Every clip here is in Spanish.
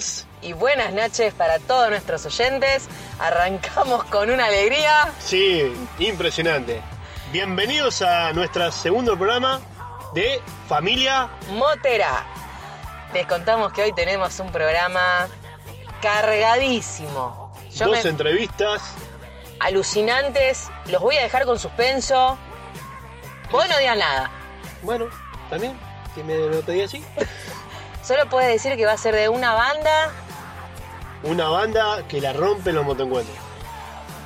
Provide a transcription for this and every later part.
días. y buenas noches para todos nuestros oyentes. Arrancamos con una alegría. Sí, impresionante. Bienvenidos a nuestro segundo programa de Familia. Motera. Les contamos que hoy tenemos un programa cargadísimo. Yo Dos me- entrevistas. alucinantes. Los voy a dejar con suspenso. Vos no digas nada. Bueno, también, si me lo pedí así. Solo puedes decir que va a ser de una banda. Una banda que la rompe en los motoencuentros.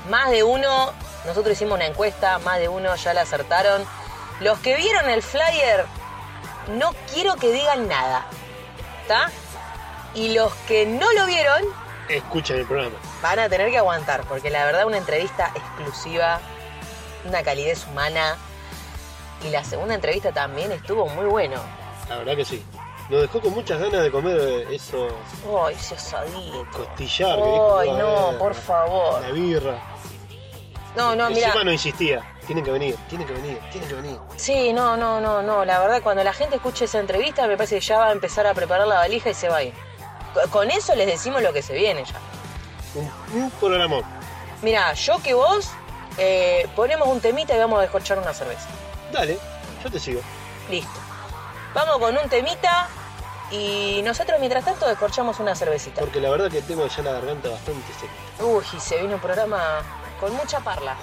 Más de uno, nosotros hicimos una encuesta, más de uno ya la acertaron. Los que vieron el flyer, no quiero que digan nada. ¿Está? Y los que no lo vieron, Escuchen el programa. van a tener que aguantar, porque la verdad una entrevista exclusiva, una calidez humana. Y la segunda entrevista también estuvo muy bueno. La verdad que sí. Nos dejó con muchas ganas de comer eso Ay, ese asadito. costillar. Ay, "Ah, no, eh, por favor. La birra. No, no, mira. Encima no insistía. Tienen que venir, tienen que venir, tienen que venir. Sí, no, no, no, no. La verdad, cuando la gente escuche esa entrevista, me parece que ya va a empezar a preparar la valija y se va a ir. Co- Con eso les decimos lo que se viene ya. Un, un programón. Mira, yo que vos eh, ponemos un temita y vamos a descorchar una cerveza. Dale, yo te sigo. Listo. Vamos con un temita y nosotros mientras tanto descorchamos una cervecita. Porque la verdad que tengo ya la garganta bastante seca. Uy, y se vino un programa con mucha parla.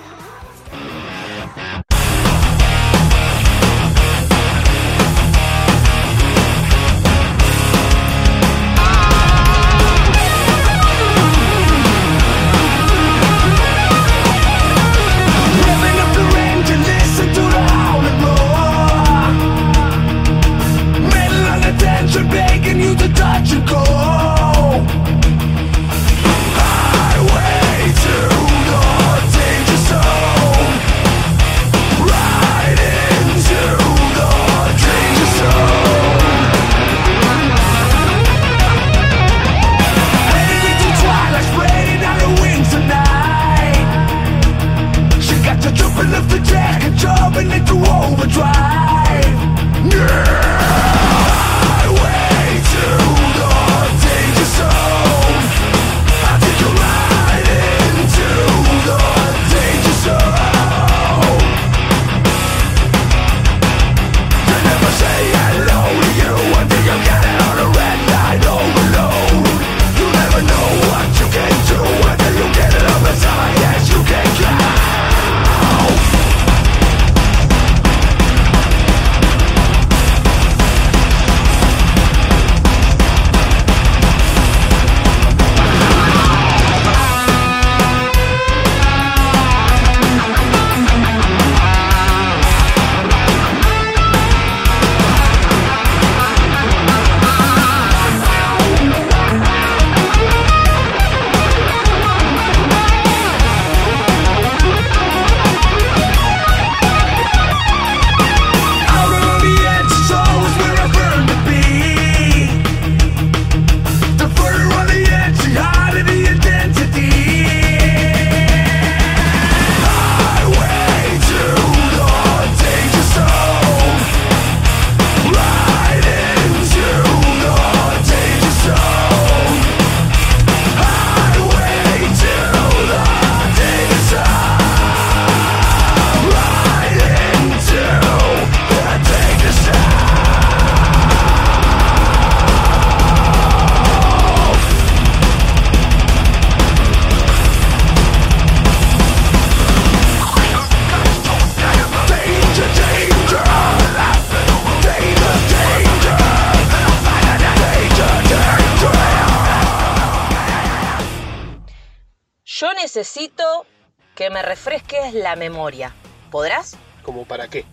La memoria. ¿Podrás? ¿Como para qué?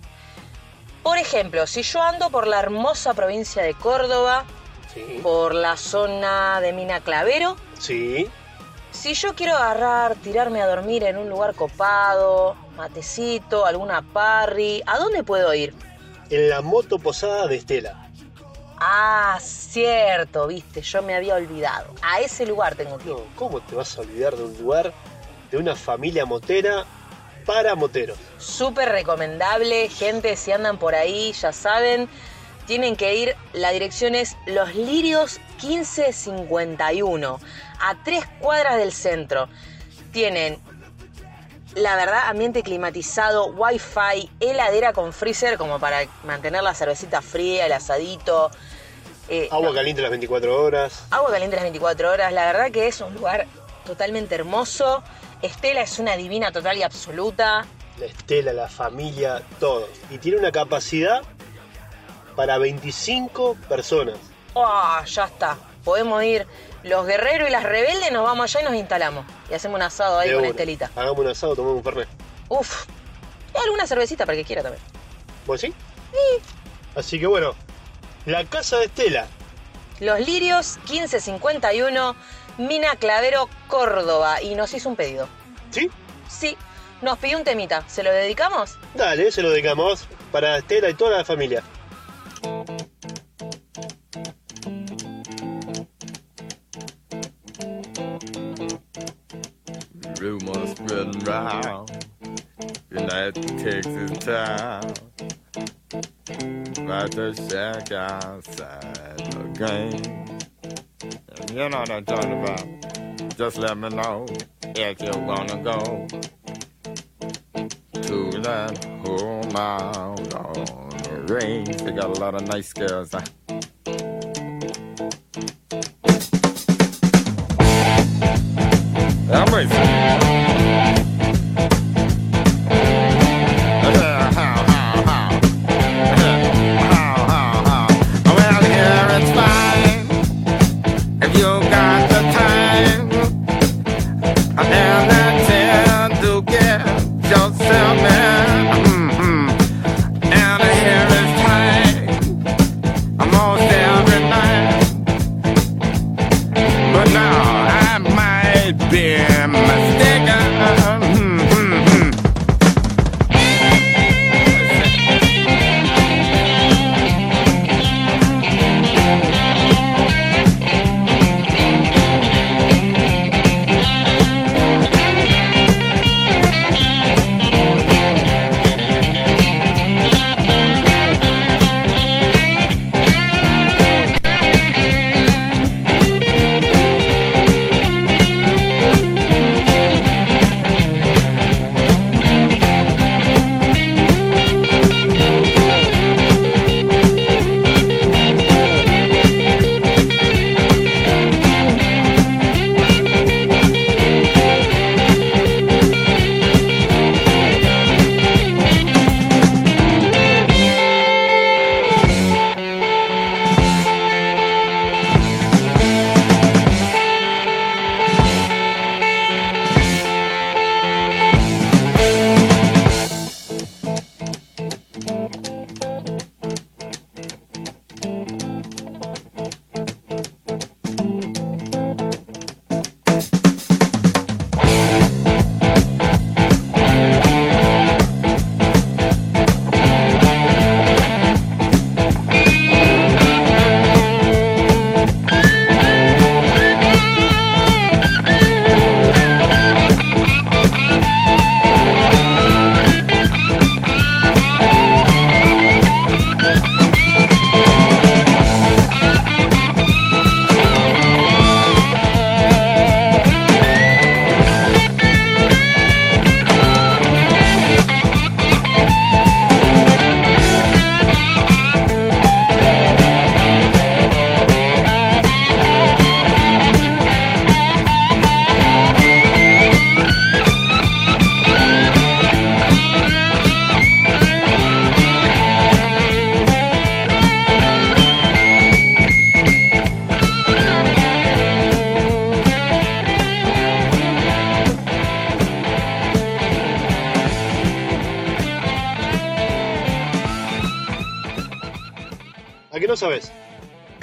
Por ejemplo, si yo ando por la hermosa provincia de Córdoba, Sí. por la zona de Mina Clavero, Sí. si yo quiero agarrar, tirarme a dormir en un lugar copado, matecito, alguna parry, ¿a dónde puedo ir? En la moto posada de Estela. Ah, cierto, viste, yo me había olvidado. A ese lugar tengo que ir. No, ¿cómo te vas a olvidar de un lugar, de una familia motera para moteros? Súper recomendable, gente, si andan por ahí, ya saben, tienen que ir, la dirección es Los Lirios 1551, a tres cuadras del centro. Tienen, la verdad, ambiente climatizado, wifi, heladera con freezer como para mantener la cervecita fría, el asadito. eh, Agua no, caliente las 24 horas. agua caliente las 24 horas. La verdad que es un lugar totalmente hermoso. Estela es una divina total y absoluta. La estela, la familia, todo. Y tiene una capacidad para 25 personas. ¡Oh! Ya está. Podemos ir. Los guerreros y las rebeldes nos vamos allá y nos instalamos. Y hacemos un asado ahí De con una. Estelita. Hagamos un asado, tomamos un fernet. Uf. Y alguna cervecita para que quiera también. ¿Vos sí? Así que bueno, la casa de Estela. Los Lirios 1551, Mina Clavero, Córdoba. Y nos hizo un pedido. ¿Sí? Sí, nos pidió un temita. ¿Se lo dedicamos? Dale, se lo dedicamos para Estela y toda la familia. Rumors spreading round United Texas town About to shack outside the game You know what I'm talking about Just let me know if you wanna go To that home out on the range They got a lot of nice girls huh? I'm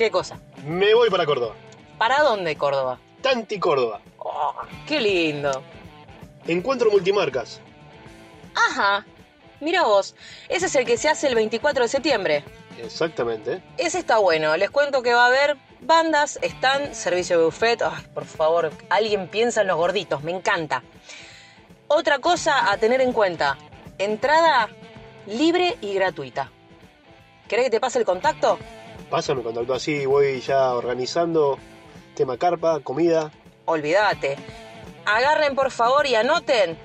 ¿Qué cosa? Me voy para Córdoba. ¿Para dónde, Córdoba? Tanti Córdoba. Oh, qué lindo. Encuentro multimarcas. Ajá. Mira vos, ese es el que se hace el 24 de septiembre. Exactamente. Ese está bueno. Les cuento que va a haber bandas, están, servicio de buffet. Ay, por favor, alguien piensa en los gorditos, me encanta. Otra cosa a tener en cuenta, entrada libre y gratuita. ¿Querés que te pase el contacto? Pásame contacto así, voy ya organizando tema carpa, comida. Olvídate. Agarren por favor y anoten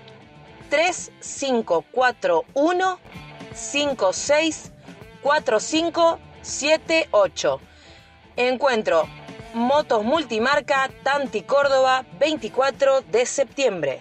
3541 564578. Encuentro Motos Multimarca Tanti Córdoba 24 de septiembre.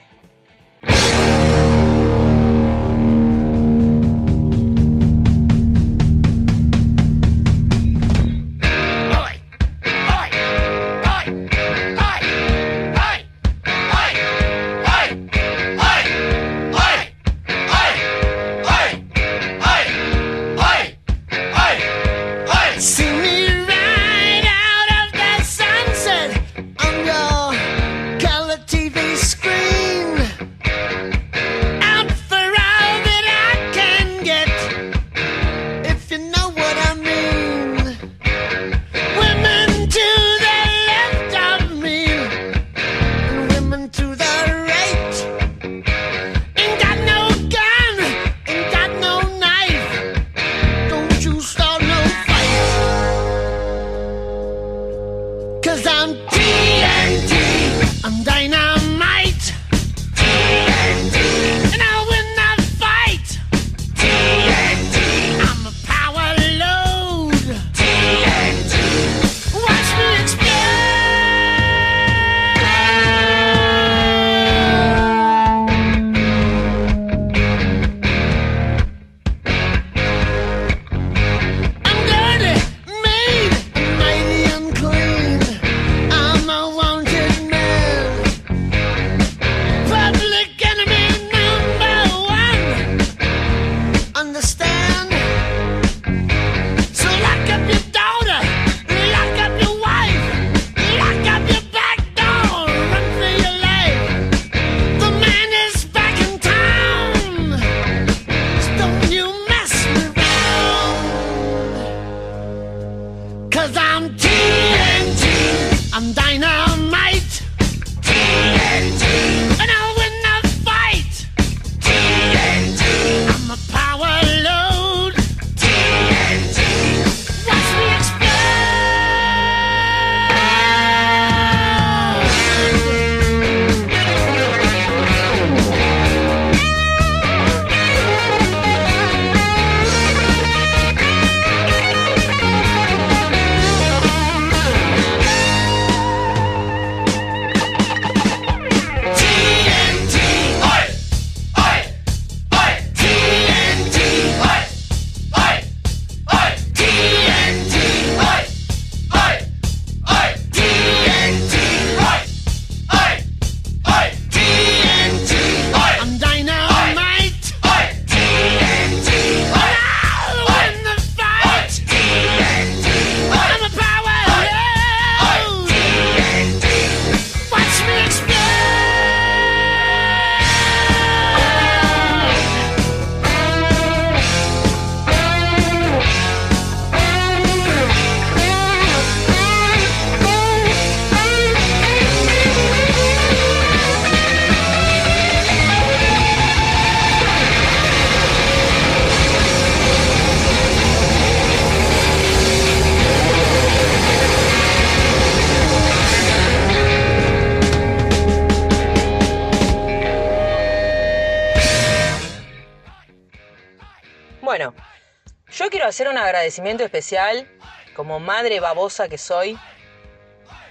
Agradecimiento especial, como madre babosa que soy.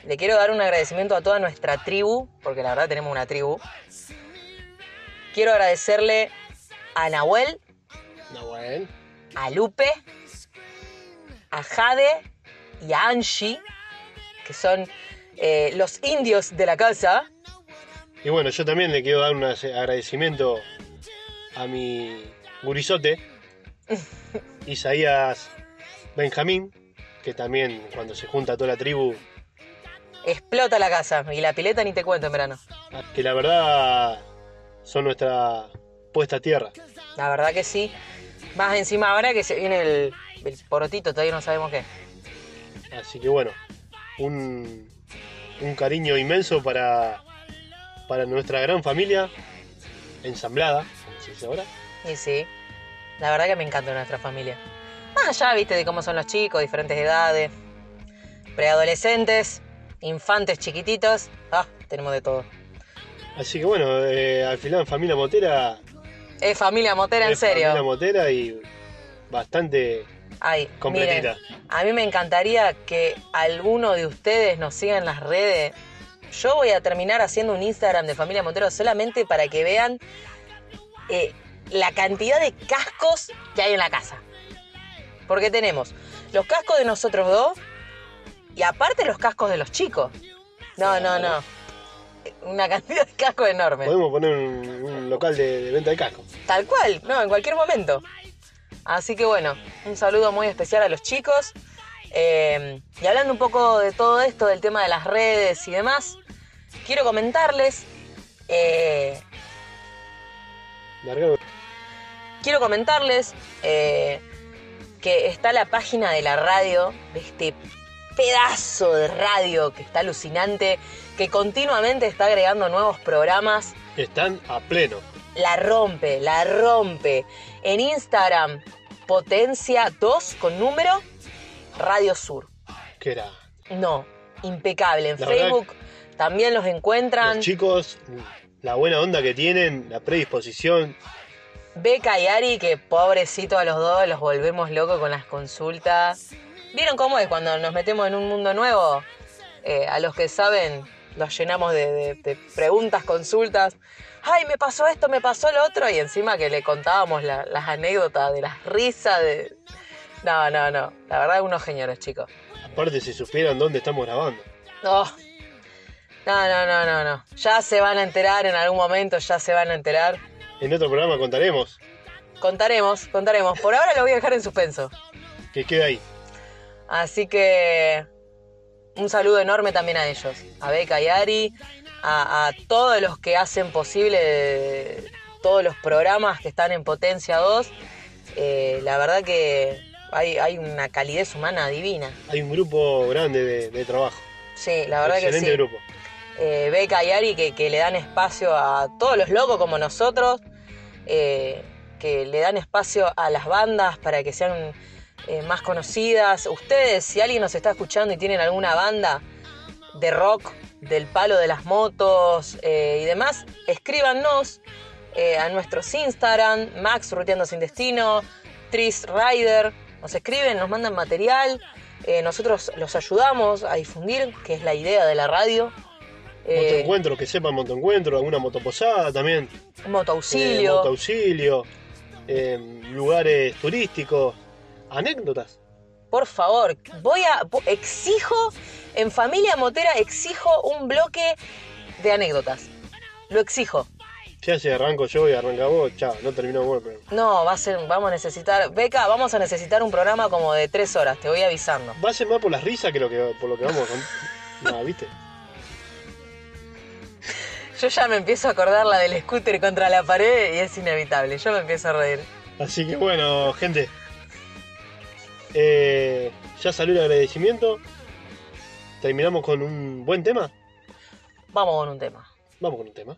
Le quiero dar un agradecimiento a toda nuestra tribu, porque la verdad tenemos una tribu. Quiero agradecerle a Nahuel, bueno. a Lupe, a Jade y a Angie, que son eh, los indios de la casa. Y bueno, yo también le quiero dar un agradecimiento a mi gurizote, Isaías Benjamín, que también cuando se junta toda la tribu, Explota la casa y la pileta ni te cuento en verano. que la verdad son nuestra puesta a tierra. La verdad que sí. Más encima ahora que se viene el, el porotito, todavía no sabemos qué. Así que bueno, un, un cariño inmenso para, para nuestra gran familia, ensamblada, como se dice ahora. Y sí, la verdad que me encanta nuestra familia. Más allá, viste, de cómo son los chicos, diferentes edades, preadolescentes, infantes chiquititos. Ah, tenemos de todo. Así que bueno, eh, al final familia motera. Es familia motera, en es serio. Familia motera y bastante Ay, completita. miren, a mí me encantaría que alguno de ustedes nos siga en las redes. Yo voy a terminar haciendo un Instagram de Familia Montero solamente para que vean eh, la cantidad de cascos que hay en la casa. Porque tenemos los cascos de nosotros dos y aparte los cascos de los chicos. No, no, no. Una cantidad de cascos enorme. Podemos poner un, un local de, de venta de casco. Tal cual, no, en cualquier momento. Así que bueno, un saludo muy especial a los chicos. Eh, y hablando un poco de todo esto, del tema de las redes y demás, quiero comentarles, eh, quiero comentarles eh, que está la página de la radio, de este pedazo de radio que está alucinante, que continuamente está agregando nuevos programas. Están a pleno. la rompe, la rompe. En Instagram, potencia 2 con número, Radio Sur. Que era. No, impecable. En La verdad Facebook también los encuentran. Los chicos, la buena onda que tienen, la predisposición. Beca y Ari, que pobrecito a los dos, los volvemos locos con las consultas. ¿Vieron cómo es cuando nos metemos en un mundo nuevo? Eh, a los que saben, los llenamos de, de- de preguntas, consultas. Ay, me pasó esto, me pasó lo otro. Y encima que le contábamos la- las anécdotas de las risas. De... No, no, no. La verdad, unos genios chicos. Aparte, si supieran dónde estamos grabando. No. No, no, no, no, no. Ya se van a enterar en algún momento, ya se van a enterar. En otro programa contaremos Contaremos, contaremos. Por ahora lo voy a dejar en suspenso. que queda ahí. Así que un saludo enorme también a ellos, a Beca y Ari, a, a todos los que hacen posible todos los programas que están en Potencia 2. Eh, la verdad que hay, hay una calidez humana divina. Hay un grupo grande de, de trabajo. Sí, la verdad que Excelente sí. grupo. eh, Beca y Ari que, que le dan espacio a todos los locos como nosotros, eh, que le dan espacio a las bandas para que sean eh, más conocidas. Ustedes, si alguien nos está escuchando y tienen alguna banda de rock, del palo de las motos eh, y demás, escríbanos a nuestros Instagram, Max Ruteando Sin Destino, Tris Rider, nos escriben, nos mandan material, nosotros los ayudamos a difundir, que es la idea de la radio. Eh, Motoencuentro, que sepan motoencuentro, alguna motoposada también. motoauxilio. Eh, motoauxilio, eh, lugares turísticos, anécdotas. Por favor, voy a exijo en familia motera exijo un bloque de anécdotas. Lo exijo. Ya si arranco yo y arranca vos, chao, no terminamos el programa. No, va a ser, vamos a necesitar, Beca, vamos a necesitar un programa como de tres horas, te voy avisando. Va a ser más por las risas que, lo que por lo que vamos. No, ¿viste? Yo ya me empiezo a acordar la del scooter contra la pared y es inevitable. Yo me empiezo a reír. Así que bueno, gente. Eh, ya salió el agradecimiento. Terminamos con un buen tema. Vamos con un tema. Vamos con un tema.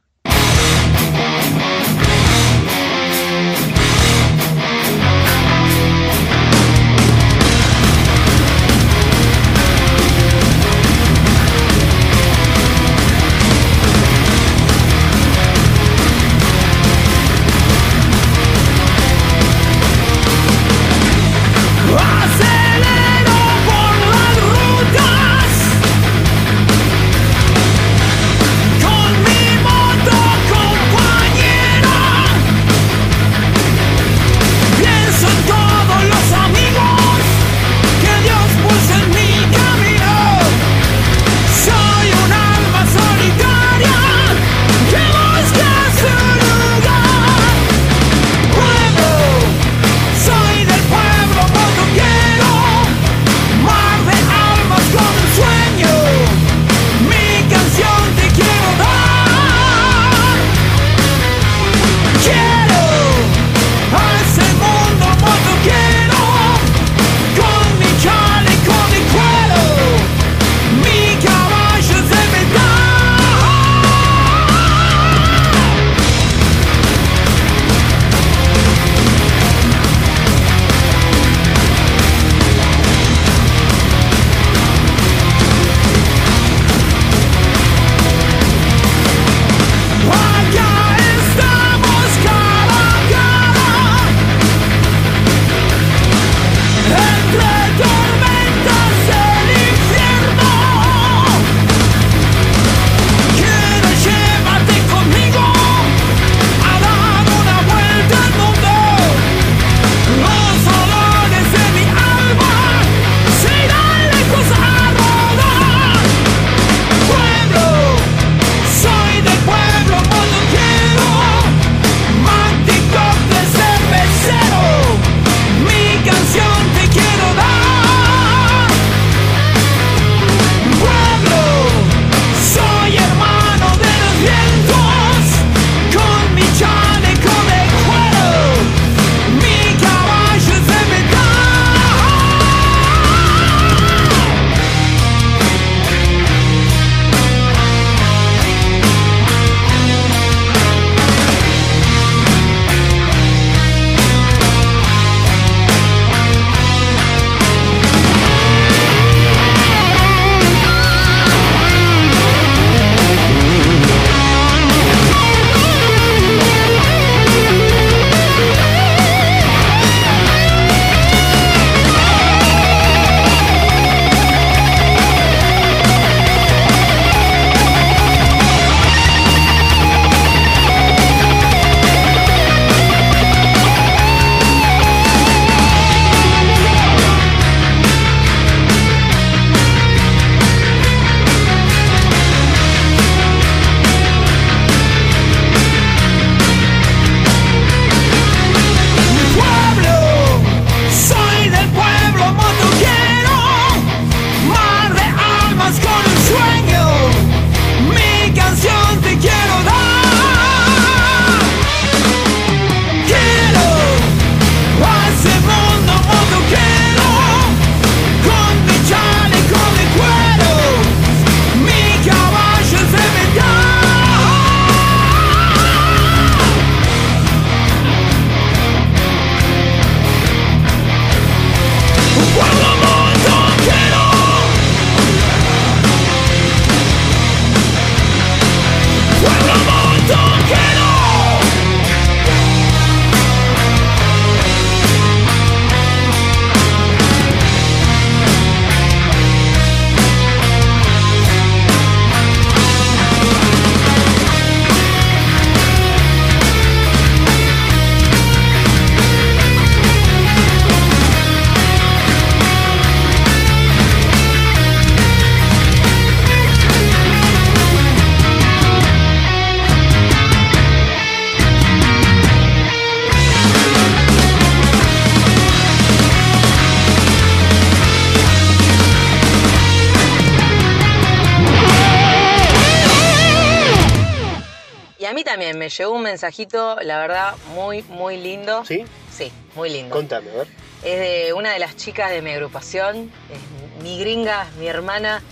Llegó un mensajito, la verdad, muy, muy lindo. ¿Sí? Sí, muy lindo. Contame, a ver. Es de una de las chicas de mi agrupación, es mi gringa, mi hermana,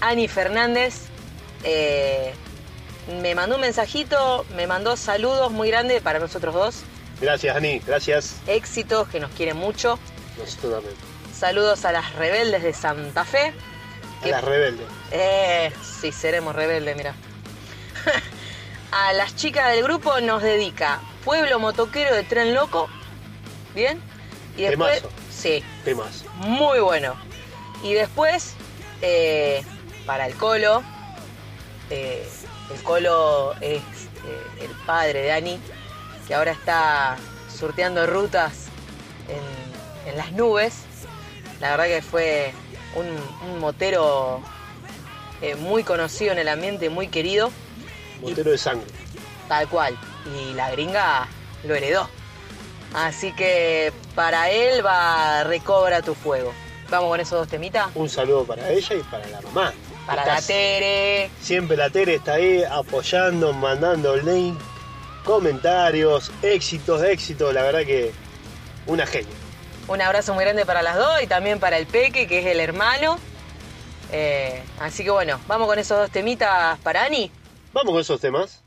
Ani Fernández. Eh, me mandó un mensajito, me mandó saludos muy grandes para nosotros dos. Gracias, Ani. Gracias. Éxitos, que nos quieren mucho. Nosotros también. Saludos a las rebeldes de Santa Fe. A que- las rebeldes. Eh, sí, seremos rebeldes, mira. a las chicas del grupo nos dedica Pueblo Motoquero de Tren Loco. ¿Bien? Y después. Temazo. Sí, Temas. muy bueno. Y después, eh, para el Colo, eh, el Colo es eh, el padre de Ani, que ahora está surteando rutas en, en las nubes. La verdad que fue un, un motero muy conocido en el ambiente, muy querido, Motero de sangre. tal cual. Y la gringa lo heredó. Así que para él va Recobra tu fuego. Vamos con esos dos temitas. Un saludo para ella y para la mamá. Para la Tere. Siempre la Tere está ahí apoyando, mandando link, comentarios, éxitos, éxitos. La verdad que una genia. Un abrazo muy grande para las dos y también para el Peque, que es el hermano. Eh, así que bueno, vamos con esos dos temitas para Ani. Vamos con esos temas.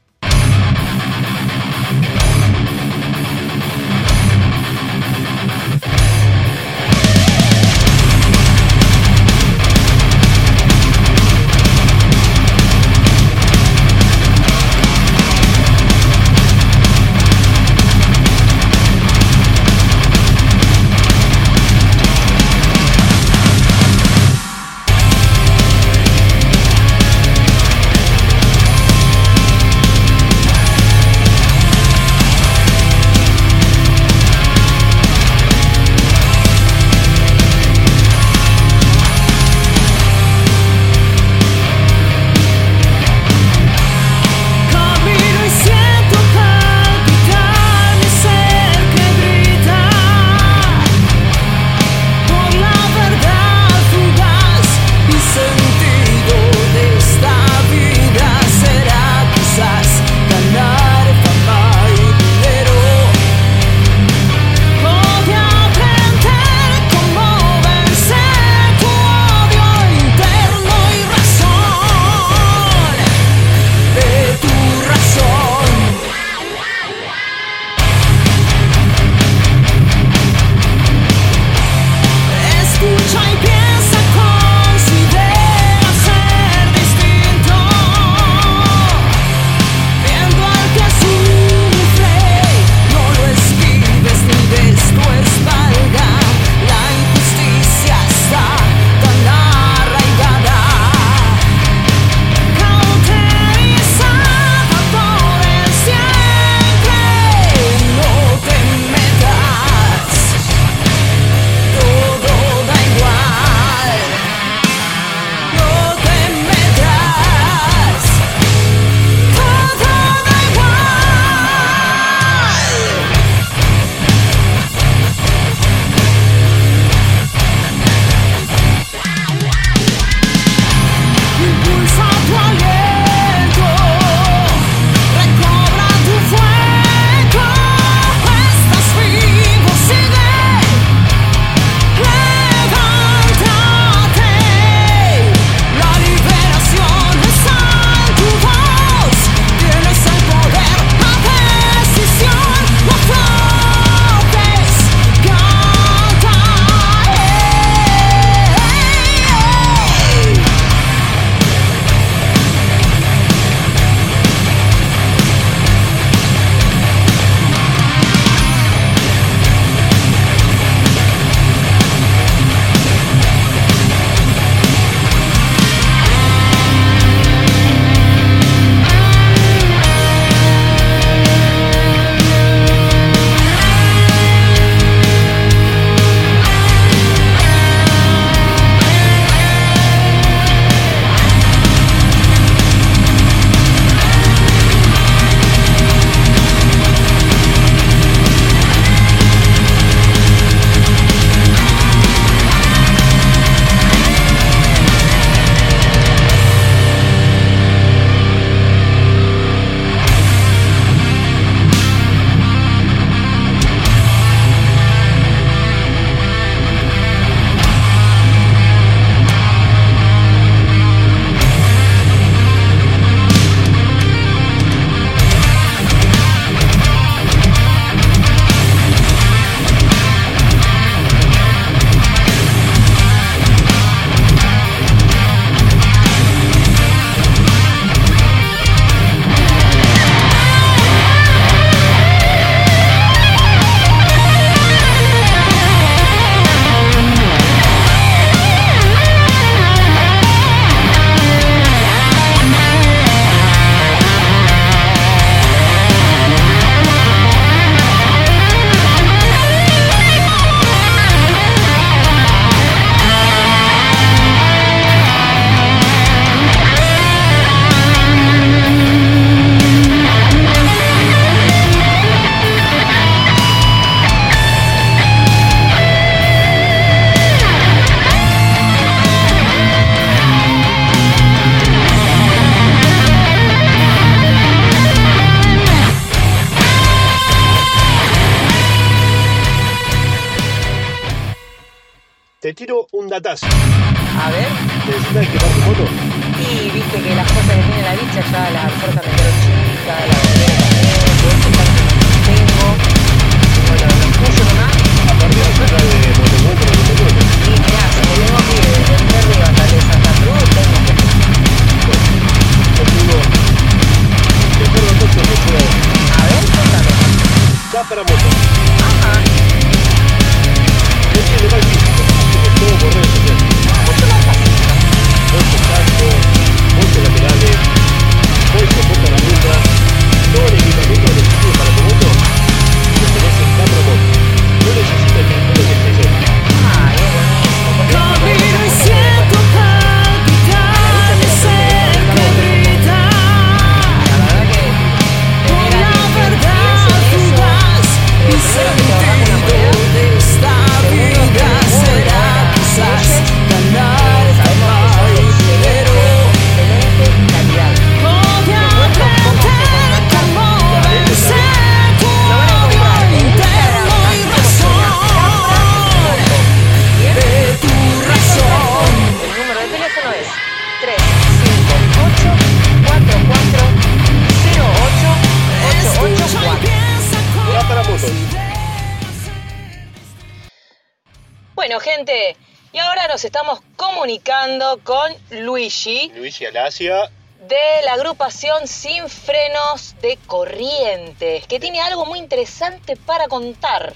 Luis y Alasia. de la agrupación Sin Frenos de Corrientes, que tiene algo muy interesante para contar.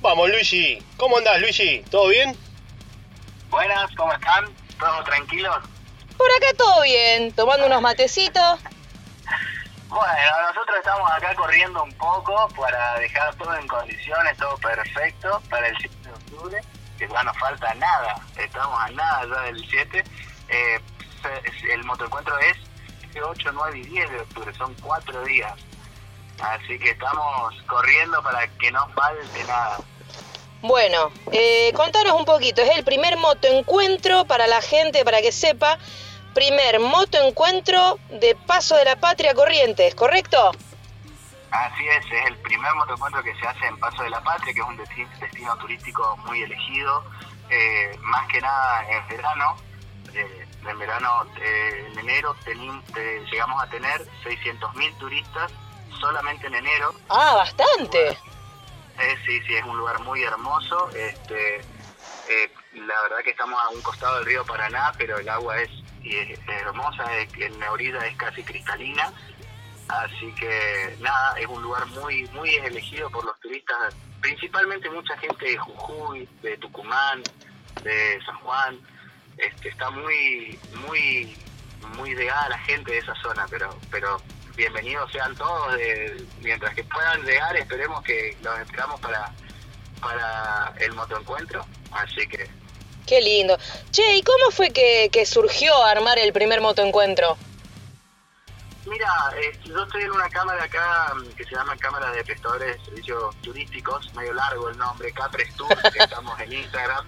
Vamos, Luigi. ¿Cómo andás, Luigi? ¿Todo bien? Buenas, ¿cómo están? ¿Todos tranquilos? Por acá todo bien, tomando unos matecitos. Bueno, nosotros estamos acá corriendo un poco para dejar todo en condiciones, todo perfecto para el 7 de octubre, que ya no falta nada, estamos a nada ya del 7. Eh, el motoencuentro es 8, 9 y 10 de octubre, son cuatro días. Así que estamos corriendo para que no falte nada. Bueno, eh, contanos un poquito, es el primer motoencuentro para la gente, para que sepa, primer motoencuentro de Paso de la Patria Corrientes, ¿correcto? Así es, es el primer motoencuentro que se hace en Paso de la Patria, que es un desti- destino turístico muy elegido, eh, más que nada en verano. Eh, en verano, eh, en enero, teni- eh, llegamos a tener 600.000 turistas solamente en enero. Ah, bastante. Eh, sí, sí, es un lugar muy hermoso. Este, eh, la verdad que estamos a un costado del río Paraná, pero el agua es, hermosa, es- en la orilla es casi cristalina. Así que nada, es un lugar muy muy elegido por los turistas, principalmente mucha gente de Jujuy, de Tucumán, de San Juan. Este, está muy muy muy llegada la gente de esa zona, pero pero bienvenidos sean todos, de- mientras que puedan llegar, esperemos que los esperamos para para el motoencuentro, así que Qué lindo. Che, ¿y cómo fue que, que surgió armar el primer motoencuentro? Mira, eh, yo estoy en una cámara acá mm, que se llama Cámara de Prestadores de Servicios Turísticos, medio largo el nombre, Capres Tour, que estamos en Instagram.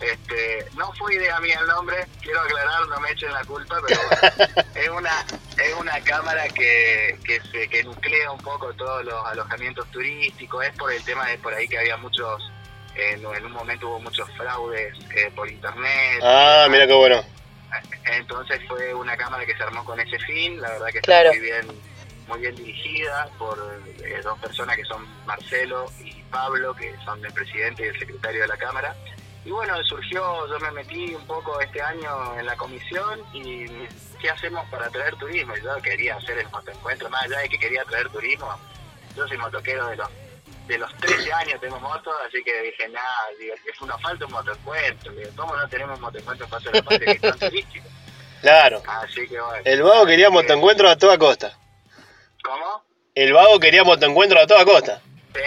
Este, no fue idea mía el nombre, quiero aclarar, no me echen la culpa, pero bueno, es una es una cámara que, que, se, que nuclea un poco todos los alojamientos turísticos, es por el tema de por ahí que había muchos, en, en un momento hubo muchos fraudes eh, por internet. Ah, mira qué bueno. Entonces fue una cámara que se armó con ese fin, la verdad que está muy bien muy bien dirigida por eh, dos personas que son Marcelo y Pablo, que son el presidente y el secretario de la cámara. Y bueno, surgió, yo me metí un poco este año en la comisión y ¿qué hacemos para traer turismo? Yo quería hacer el motoencuentro, más allá de que quería traer turismo, yo soy motoquero de los de los 13 años tengo moto, así que dije, nada, que nos falta un motoencuentro, digo, ¿cómo no tenemos motoencuentro en Paso de la Patria que es tan turístico? Claro. Así que bueno. El vago quería motoencuentro a toda costa. ¿Cómo? El vago quería motoencuentro a toda costa. Sí,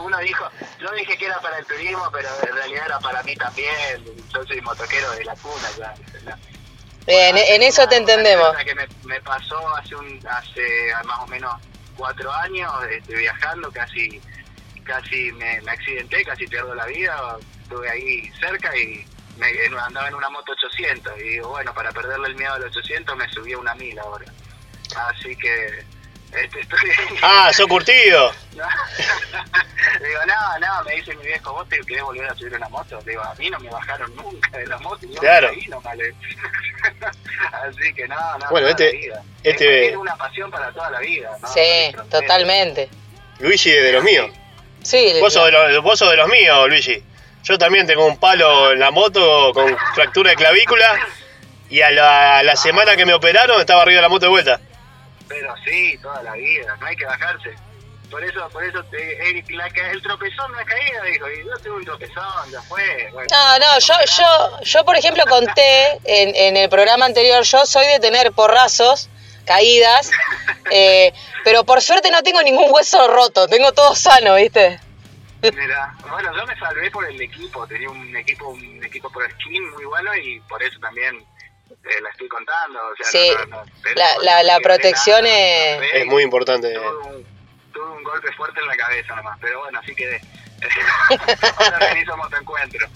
Uno dijo, yo dije que era para el turismo, pero en realidad era para mí también. Yo soy motoquero de la cuna ya. en eso te Una- entendemos. que me, me pasó hace un hace más o menos cuatro años este, viajando, casi casi me, me accidenté, casi pierdo la vida. Estuve ahí cerca y me, en- andaba en una moto 800. Y digo, bueno, para perderle el miedo al 800 me subí a una 1000 ahora. Así que este, estoy Ah, sos curtido. no. Digo, no, no, me dice mi viejo, ¿vos te querés volver a subir una moto? Digo, a mí no me bajaron nunca de la moto. Y yo Claro. ahí nomás le- Así que no, no. Bueno, este- la vida. este- Es, una pasión para toda la vida. ¿no? Sí, No totalmente. Luigi es de los míos. Sí, Vos sos de, los, vos sos de los míos, Luigi. Yo también tengo un palo en la moto con fractura de clavícula y a la, a la semana que me operaron estaba arriba de la moto de vuelta. Pero sí, toda la vida, no hay que bajarse. Por eso, por eso te, el, la el tropezón no es caída, dijo. Y yo tuve un tropezón, ya fue. Bueno, No, no, yo, yo, yo por ejemplo conté en, en el programa anterior, yo soy de tener porrazos, caídas, eh, pero por suerte no tengo ningún hueso roto, tengo todo sano, ¿viste? Mira, bueno, yo me salvé por el equipo, tenía un equipo un equipo por skin muy bueno y por eso también eh, la estoy contando. O sea, Sí, no, no, no, pero la- la- la protección nada, es- Es muy importante. Tuve un, tuve un golpe fuerte en la cabeza nomás, pero bueno, así quedé. Ahora organizamos tu encuentro.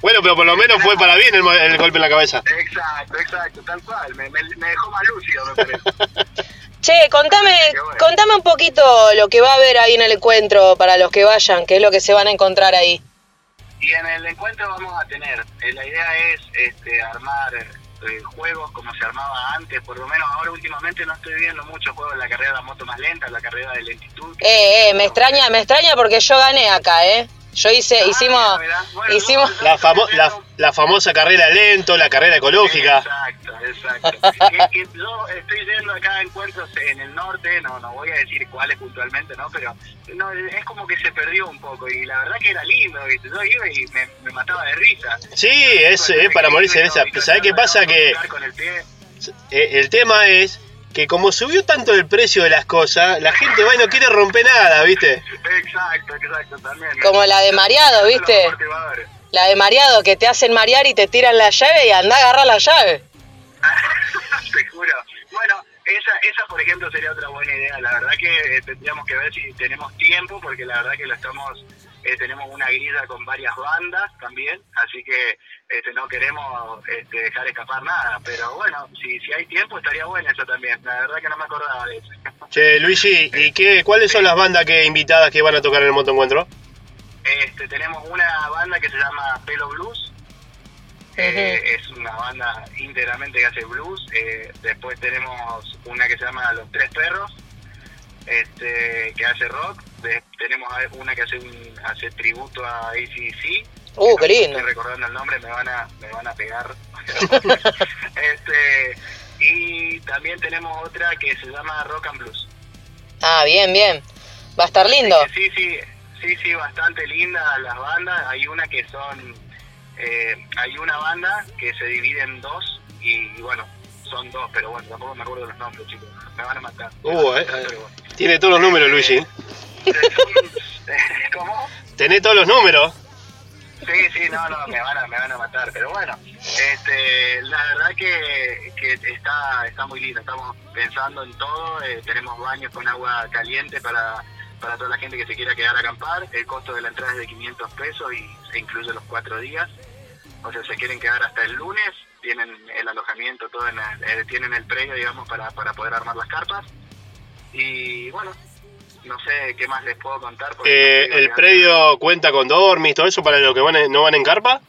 Bueno, pero por lo menos fue para bien el, mo- el golpe en la cabeza. Exacto, exacto, tal cual. Me, me, me dejó más lúcido, me parece. Che, contame, bueno. contame un poquito lo que va a haber ahí en el encuentro para los que vayan, qué es lo que se van a encontrar ahí. Y en el encuentro vamos a tener, eh, la idea es este, armar eh, juegos como se armaba antes, por lo menos ahora últimamente no estoy viendo muchos juegos de la carrera de la moto más lenta, la carrera de lentitud. Eh, eh, me extraña, me extraña porque yo gané acá, ¿eh? Yo hice, Ah, hicimos, mira, mirá. Bueno, hicimos, no, La, famo- la, la famosa carrera lento, la carrera ecológica. Exacto, exacto. yo estoy yendo acá a encuentros en el norte, no no voy a decir cuáles puntualmente, ¿no? Pero no, es como que se perdió un poco y la verdad que era lindo, ¿viste? Yo iba y me, me mataba de risa. Sí, es, es para morirse de esa. ¿Sabés qué pasa? Que Con el pie. eh, el tema es que como subió tanto el precio de las cosas, la gente va y no quiere romper nada, ¿viste? Exacto, exacto, también. Como la de mareado, Los ¿viste? La de mareado que te hacen marear y te tiran la llave y anda a agarrar la llave. Te juro. Bueno, esa, esa por ejemplo sería otra buena idea. La verdad que eh, tendríamos que ver si tenemos tiempo, porque la verdad que lo estamos, eh, tenemos una grilla con varias bandas también, así que este, no queremos este, dejar escapar nada. Pero bueno, si, si hay tiempo estaría bueno eso también. La verdad que no me acordaba de eso. Che, Luigi, ¿y qué, cuáles son las bandas que invitadas que van a tocar en el Motoencuentro? Este, tenemos una banda que se llama Pelo Blues. Eh, es una banda íntegramente que hace blues. Eh, después tenemos una que se llama Los Tres Perros, este, que hace rock. De- tenemos una que hace un, hace tributo a ACDC. Uh, qué no lindo. Estoy recordando el nombre, me van a, me van a pegar. este, y también tenemos otra que se llama Rock and Blues. Ah, bien, bien. Va a estar lindo. Sí, sí, sí, sí, bastante lindas las bandas. Hay una que son, eh, hay una banda que se divide en dos y, bueno, son dos, pero bueno, tampoco me acuerdo los nombres, chicos. Me van a matar. Uh, eh, eh, bueno. tiene todos los números, Luigi. ¿Cómo? Tenés todos los números. Sí, sí, no, no, me van a, me van a matar, pero bueno, este, la verdad que, que está, está muy lindo, estamos pensando en todo, eh, tenemos baños con agua caliente para, para toda la gente que se quiera quedar a acampar, el costo de la entrada es de 500 pesos y se incluye los cuatro días, o sea, se quieren quedar hasta el lunes, tienen el alojamiento, todo en el- eh, tienen el predio, digamos, para, para poder armar las carpas, y bueno, no sé qué más les puedo contar. porque Eh, no ¿El predio cuenta con dormis, todo eso para los que van en- no van en carpa?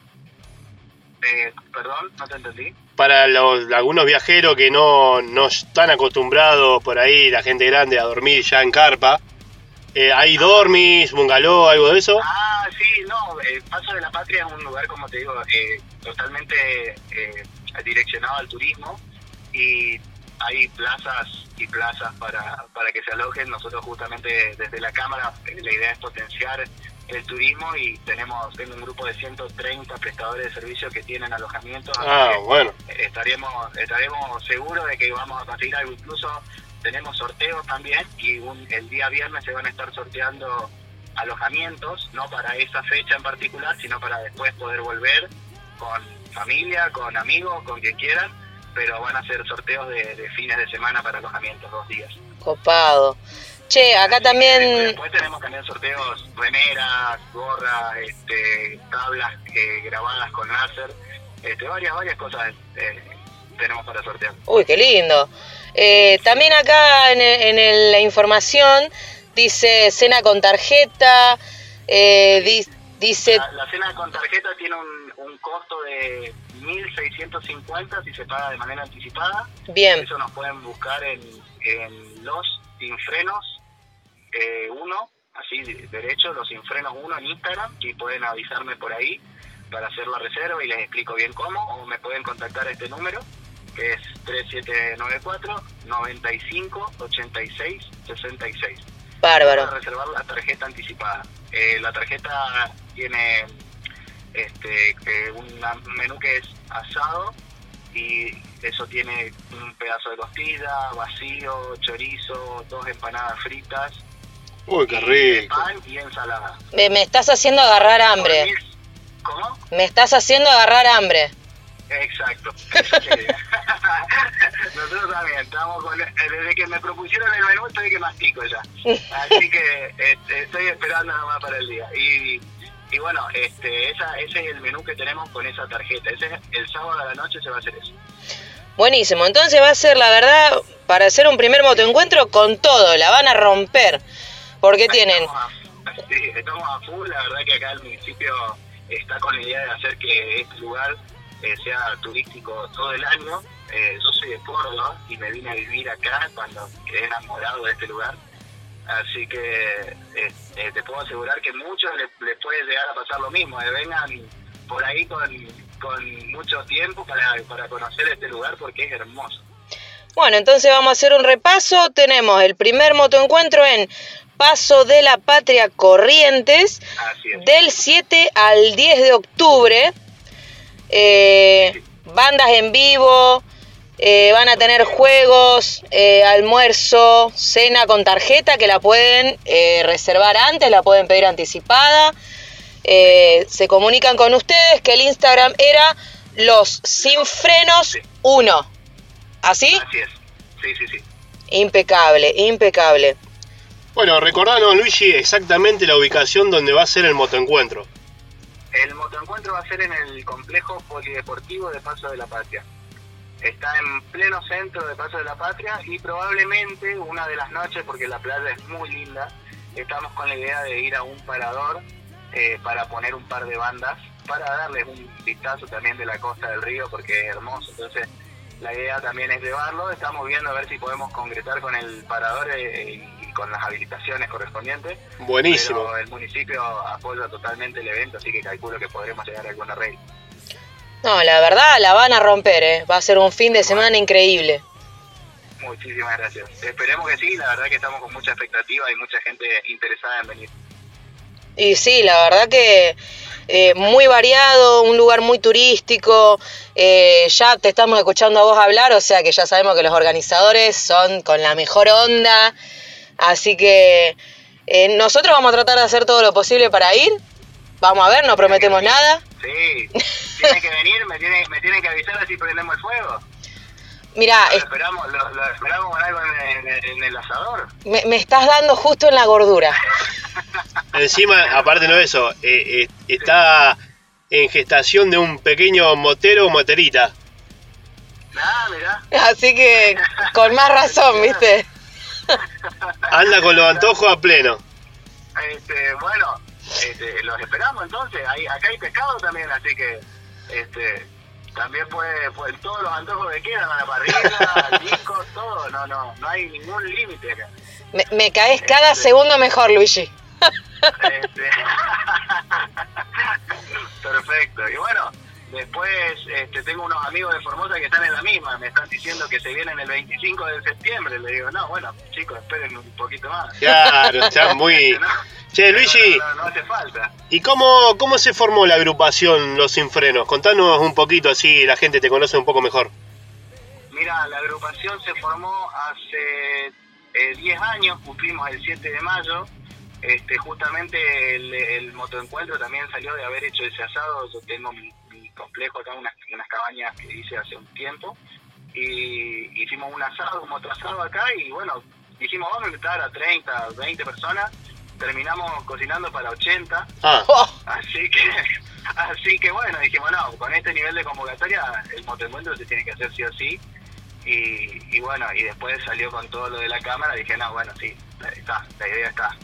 Eh, perdón, no te entendí. Para los, algunos viajeros que no, no están acostumbrados por ahí, la gente grande, a dormir ya en carpa. Eh, ¿Hay dormis, bungalow, algo de eso? Ah, sí, no, eh, Paso de la Patria es un lugar, como te digo, eh, totalmente eh, direccionado al turismo y hay plazas y plazas para, para que se alojen. Nosotros justamente desde la Cámara eh, la idea es potenciar el turismo y tenemos tengo un grupo de 130 prestadores de servicios que tienen alojamientos. Ah, bueno. estaremos estaremos seguros de que vamos a conseguir algo. Incluso tenemos sorteos también y un- el día viernes se van a estar sorteando alojamientos, no para esa fecha en particular, sino para después poder volver con familia, con amigos, con quien quieran, pero van a ser sorteos de, de fines de semana para alojamientos, dos días. Copado. Che, acá también... después tenemos también sorteos, remeras, gorras, este, tablas eh, grabadas con láser, este, varias, varias cosas eh, tenemos para sortear. Uy, qué lindo. Eh, también acá en, el- en el- la información dice cena con tarjeta, eh, di- dice... La, la cena con tarjeta tiene un, un costo de 1.650 si se paga de manera anticipada. Bien, Eso nos pueden buscar en, en Los Infrenos 1, así de- derecho, Los Infrenos 1 en Instagram y pueden avisarme por ahí para hacer la reserva y les explico bien cómo o me pueden contactar a este número que es 3794 95 86 66 bárbaro. para reservar la tarjeta anticipada. Eh, la tarjeta tiene este eh, un menú que es asado y eso tiene un pedazo de costilla, vacío, chorizo, dos empanadas fritas, Uy, qué y rico. pan y ensalada. Me, me estás haciendo agarrar hambre. ¿Cómo? Me estás haciendo agarrar hambre. Exacto. Nosotros también estamos con, desde que me propusieron el menú estoy que mastico ya. Así que este, estoy esperando nomás para el día. Y, y bueno, este, esa, ese es el menú que tenemos con esa tarjeta. Ese es el sábado a la noche se va a hacer eso. Buenísimo, entonces va a ser la verdad para hacer un primer motoencuentro con todo, la van a romper. Porque tienen... Estamos a, sí, estamos a full, la verdad que acá el municipio está con la idea de hacer que este lugar eh, sea turístico todo el año. Eh, yo soy de Córdoba y me vine a vivir acá cuando quedé enamorado de este lugar. Así que eh, eh, te puedo asegurar que muchos les, les puede llegar a pasar lo mismo, de vengan por ahí con, con mucho tiempo para, para conocer este lugar porque es hermoso. Bueno, entonces vamos a hacer un repaso. Tenemos el primer motoencuentro en Paso de la Patria Corrientes del 7 al 10 de octubre. Eh, bandas en vivo, eh, van a tener juegos, eh, almuerzo, cena con tarjeta que la pueden reservar antes, la pueden pedir anticipada. Se comunican con ustedes que el Instagram era los sin frenos 1. ¿Así? Así es. Sí, sí, sí. Impecable, impecable. Bueno, recordanos, Luigi, exactamente la ubicación donde va a ser el motoencuentro. El motoencuentro va a ser en el complejo polideportivo de Paso de la Patria. Está en pleno centro de Paso de la Patria y probablemente una de las noches, porque la playa es muy linda, estamos con la idea de ir a un parador eh, para poner un par de bandas, para darles un vistazo también de la costa del río, porque es hermoso. Entonces, la idea también es llevarlo. Estamos viendo a ver si podemos concretar con el parador eh, con las habilitaciones correspondientes. Buenísimo. Pero el municipio apoya totalmente el evento, así que calculo que podremos llegar a algún arreglo. No, la verdad la van a romper, ¿eh? Va a ser un fin de semana increíble. Muchísimas gracias. Esperemos que sí, la verdad que estamos con mucha expectativa y mucha gente interesada en venir. Y sí, la verdad que eh, muy variado, un lugar muy turístico. eh, ya te estamos escuchando a vos hablar, o sea que ya sabemos que los organizadores son con la mejor onda. Así que eh, nosotros vamos a tratar de hacer todo lo posible para ir. Vamos a ver, no prometemos nada. Sí, tienen que venir, me tienen, me tienen que avisar así prendemos el fuego. Mira, Lo esperamos, lo, lo esperamos con algo en, en- en el asador. me, me estás dando justo en la gordura. Encima, aparte no de eso, eh, eh, está en gestación de un pequeño motero o moterita. Ah, mirá. Así que con más razón, ¿viste? Anda con los antojos a pleno. Este, bueno, este, los esperamos entonces. Hay, acá hay pescado también, así que este, también puede, puede- todos los antojos que quieran, a la parrilla, discos, todo. No, no, no hay ningún límite acá. Me, me caes cada segundo mejor, Luigi. Este, Perfecto. Y bueno, después este, tengo unos amigos de Formosa que están en la misma. Me están diciendo que se vienen el 25 de septiembre. Le digo, no, bueno, chicos, esperen un poquito más. Claro, está muy... No, Che, Luigi, no, no, no hace falta. ¿y cómo, cómo se formó la agrupación Los Sin Frenos? Contanos un poquito así la gente te conoce un poco mejor. Mira, la agrupación se formó hace eh, 10 años, cumplimos el 7 de mayo. Este, justamente el, el motoencuentro también salió de haber hecho ese asado. Yo tengo mi complejo acá, unas, unas cabañas que hice hace un tiempo. Y hicimos un asado, un motoasado acá. Y bueno, dijimos, vamos a invitar a 30, 20 personas. Terminamos cocinando para 80. Ah, Así que, así que bueno, dijimos, no, con este nivel de convocatoria el motoencuentro se tiene que hacer sí o sí. Y, y bueno, y después salió con todo lo de la cámara, dije, no, bueno, sí, está, la idea está.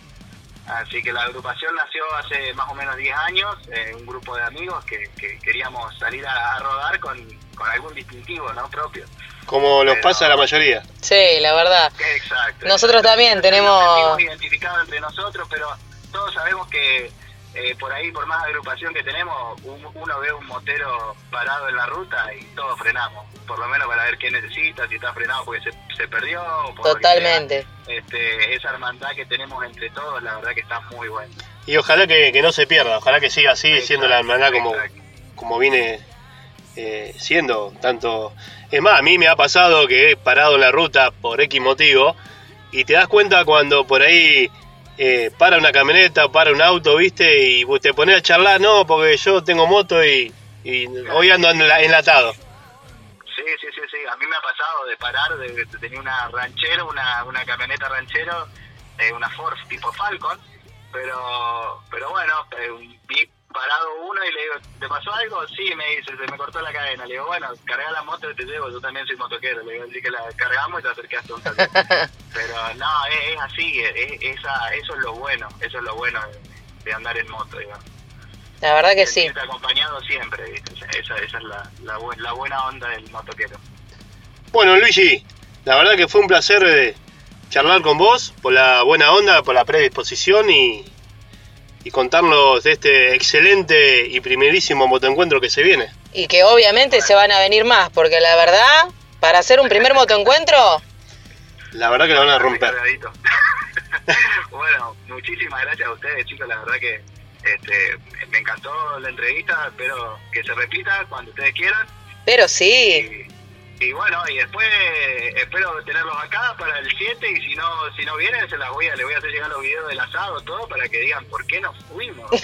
Así que la agrupación nació hace más o menos 10 años, eh, un grupo de amigos que, que queríamos salir a, a rodar con, con algún distintivo ¿no? propio. Como los Pero- pasa a la mayoría. Sí, la verdad. Exacto. Nosotros también Nos tenemos- sentimos identificados entre nosotros, pero todos sabemos que eh, por ahí, por más agrupación que tenemos, un- uno ve un motero parado en la ruta y todos frenamos. Por lo menos para ver qué necesita, si está frenado porque se, se perdió. o por Totalmente. Este, esa hermandad que tenemos entre todos, la verdad que está muy buena. Y ojalá que, que no se pierda, ojalá que siga así, siendo la hermandad como, Exacto. como viene eh, siendo. Tanto. Es más, a mí me ha pasado que he parado en la ruta por X motivo y te das cuenta cuando por ahí eh, para una camioneta, para un auto, ¿viste? Y te pones a charlar, no, porque yo tengo moto y, hoy ando enla- enlatado. Sí, sí, sí, sí. A mí me ha pasado de parar, de, de tener una ranchero, una, una camioneta ranchero, eh, una Ford tipo Falcon, pero pero bueno, vi parado uno y le digo, ¿te pasó algo? Sí, me dice, se me cortó la cadena. Le digo, bueno, carga la moto y te llevo, yo también soy motoquero. Le digo, así que la cargamos y te acercaste un taller. pero no, es, es así, es, esa, eso es lo bueno, eso es lo bueno de, de andar en moto, digamos. La verdad que sí. Sentirte acompañado siempre, ¿viste? Esa, esa es la, la, la buena onda del motoquero. Bueno, Luigi, la verdad que fue un placer eh, charlar con vos, por la buena onda, por la predisposición y, y contarnos de este excelente y primerísimo motoencuentro que se viene. Y que obviamente se van a venir más, porque la verdad, para hacer un primer motoencuentro, La verdad que la van a romper. Bueno, muchísimas gracias a ustedes, chicos. La verdad que este, me encantó la entrevista. Espero que se repita cuando ustedes quieran. pero sí. Y, y bueno, y después espero tenerlos acá para el 7. Y si no si no vienen, se las voy a, les voy a hacer llegar los videos del asado, todo, para que digan por qué nos fuimos.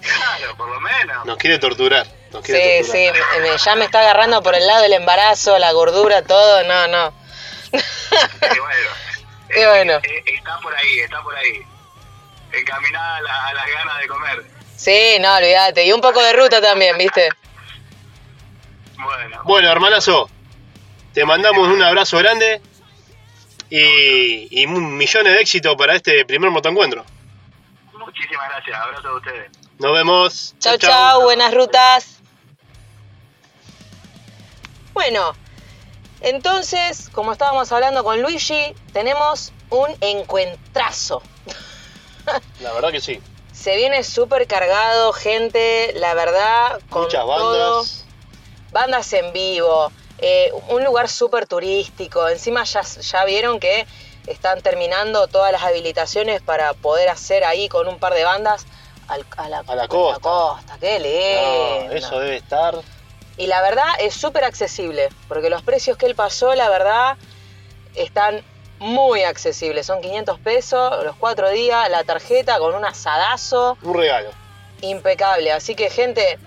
claro, por lo menos. Nos quiere torturar. Nos quiere Sí, sí, torturar. me- ya me está agarrando por el lado del embarazo, la gordura, todo, no, no. Y bueno, Y bueno. eh, está por ahí, está por ahí. Encaminada a, la- a las ganas de comer. Sí, no, olvídate. Y un poco de ruta también, ¿viste? Bueno, Bueno, hermanazo, te mandamos un abrazo grande y, millones de éxitos para este primer motoencuentro. muchísimas gracias. Abrazo a ustedes. Nos vemos. Chau, chau, buenas rutas. Bueno, entonces, como estábamos hablando con Luigi, tenemos un encuentrazo. La verdad que sí. Se viene súper cargado, gente, la verdad, con Muchas todo. Bandas. en vivo, eh, un lugar súper turístico. Encima ya, ya vieron que están terminando todas las habilitaciones para poder hacer ahí con un par de bandas al- a, la, A la costa. costa. Qué No, lindo. eso debe estar. Y la verdad es súper accesible, porque los precios que él pasó, la verdad, están muy accesibles. Son 500 pesos los cuatro días, la tarjeta con un asadazo Un regalo. impecable. Así que, gente,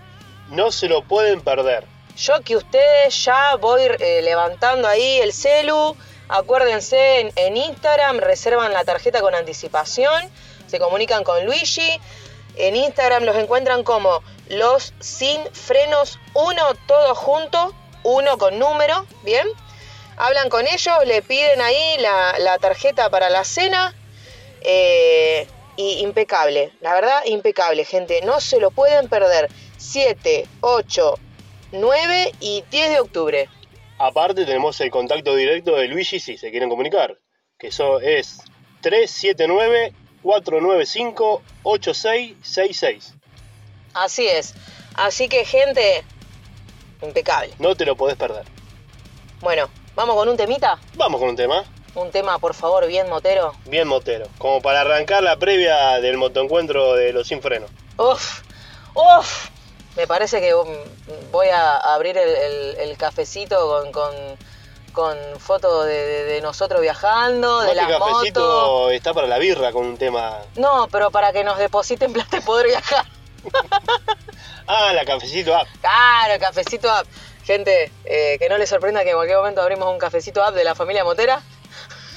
No se lo pueden perder. Yo que ustedes ya voy eh, levantando ahí el celu. Acuérdense en, Instagram, reservan la tarjeta con anticipación. Se comunican con Luigi. En Instagram los encuentran como los sin frenos 1 todo junto, uno con número, ¿bien? Hablan con ellos, le piden ahí la, la tarjeta para la cena. eh, y impecable, la verdad, impecable, gente. No se lo pueden perder. 7, 8, 9 y 10 de octubre. Aparte tenemos el contacto directo de Luigi si se quieren comunicar. Que eso es 379-495-8666. Así es. Así que, gente, impecable. No te lo podés perder. Bueno, vamos con un temita. Vamos con un tema. Un tema, por favor, bien motero. Bien motero. Como para arrancar la previa del motoencuentro de los sin freno. Uf, uf. Me parece que um, voy a abrir el, el- el cafecito con, con, con fotos de, de- de nosotros viajando, de las motos. cafecito está para la birra con un tema. No, pero para que nos depositen plata y poder viajar. Ah, la cafecito app. Claro, cafecito app. Gente, eh, que no les sorprenda que en cualquier momento abrimos un cafecito app de la familia Motera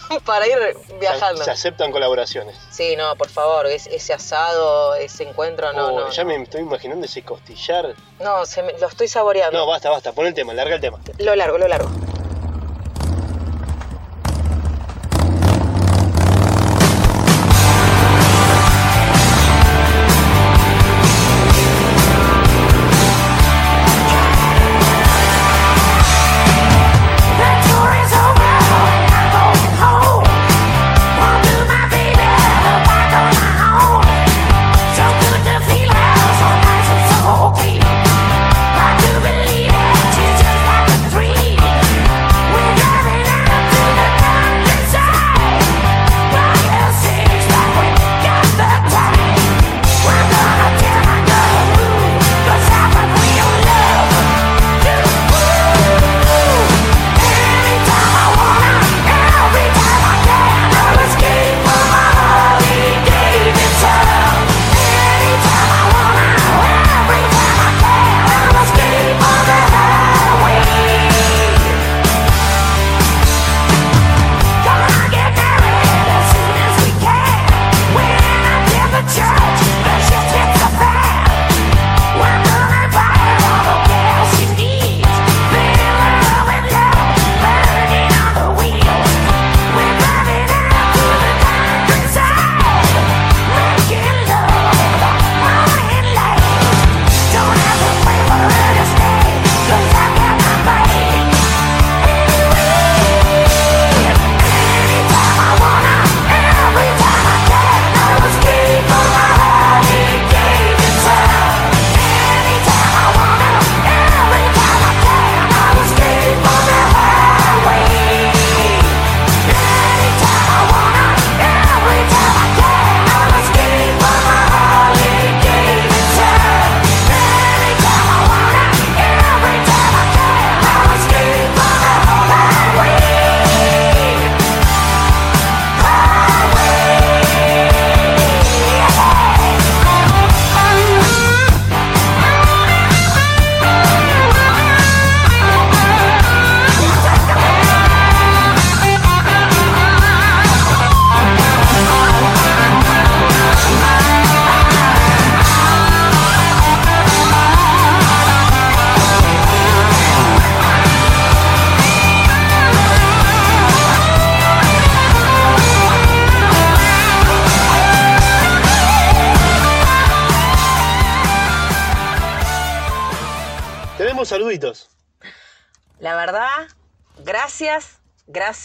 para ir viajando. Se aceptan colaboraciones. Sí, no, por favor, es- ese asado, ese encuentro, no, Oh, no. ya no. me estoy imaginando ese costillar. No, se me- lo estoy saboreando. No, basta, basta. Pon el tema, larga el tema. Lo largo, lo largo.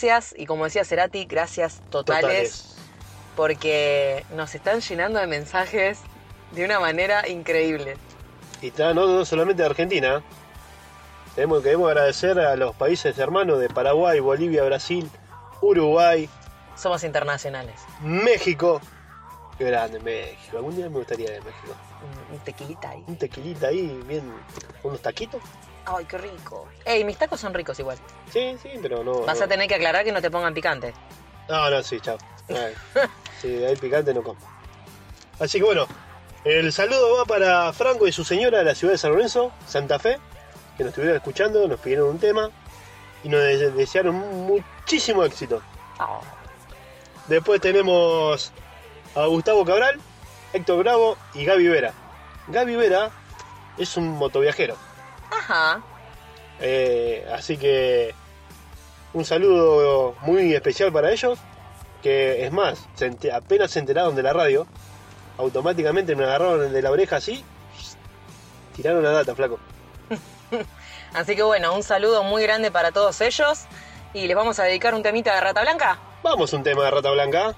Gracias, y como decía Cerati, gracias totales, Totales. porque nos están llenando de mensajes de una manera increíble. Y está, no, no solamente de Argentina. Tenemos, queremos agradecer a los países hermanos de Paraguay, Bolivia, Brasil, Uruguay, Somos internacionales. México. Qué grande México. Algún día me gustaría ir a México. Un- Un tequilita ahí. Un tequilita ahí, bien. Unos taquitos. Ay, qué rico. Ey, mis tacos son ricos igual. Sí, sí, pero no. Vas no. a tener que aclarar que no te pongan picante. No, no, sí, chao. Ay, Sí, ahí picante no como. Así que bueno, el saludo va para Franco y su señora de la ciudad de San Lorenzo, Santa Fe, que nos estuvieron escuchando, nos pidieron un tema y nos de- desearon muchísimo éxito. Oh, Después tenemos a Gustavo Cabral, Héctor Bravo y Gaby Vera. Gaby Vera es un motoviajero. Ajá. Eh, así que un saludo muy especial para ellos. Que es más, se apenas se enteraron de la radio, automáticamente me agarraron de la oreja así, tiraron la data, flaco. Así que bueno, un saludo muy grande para todos ellos. Y les vamos a dedicar un temita de Rata Blanca. Vamos un tema de Rata Blanca.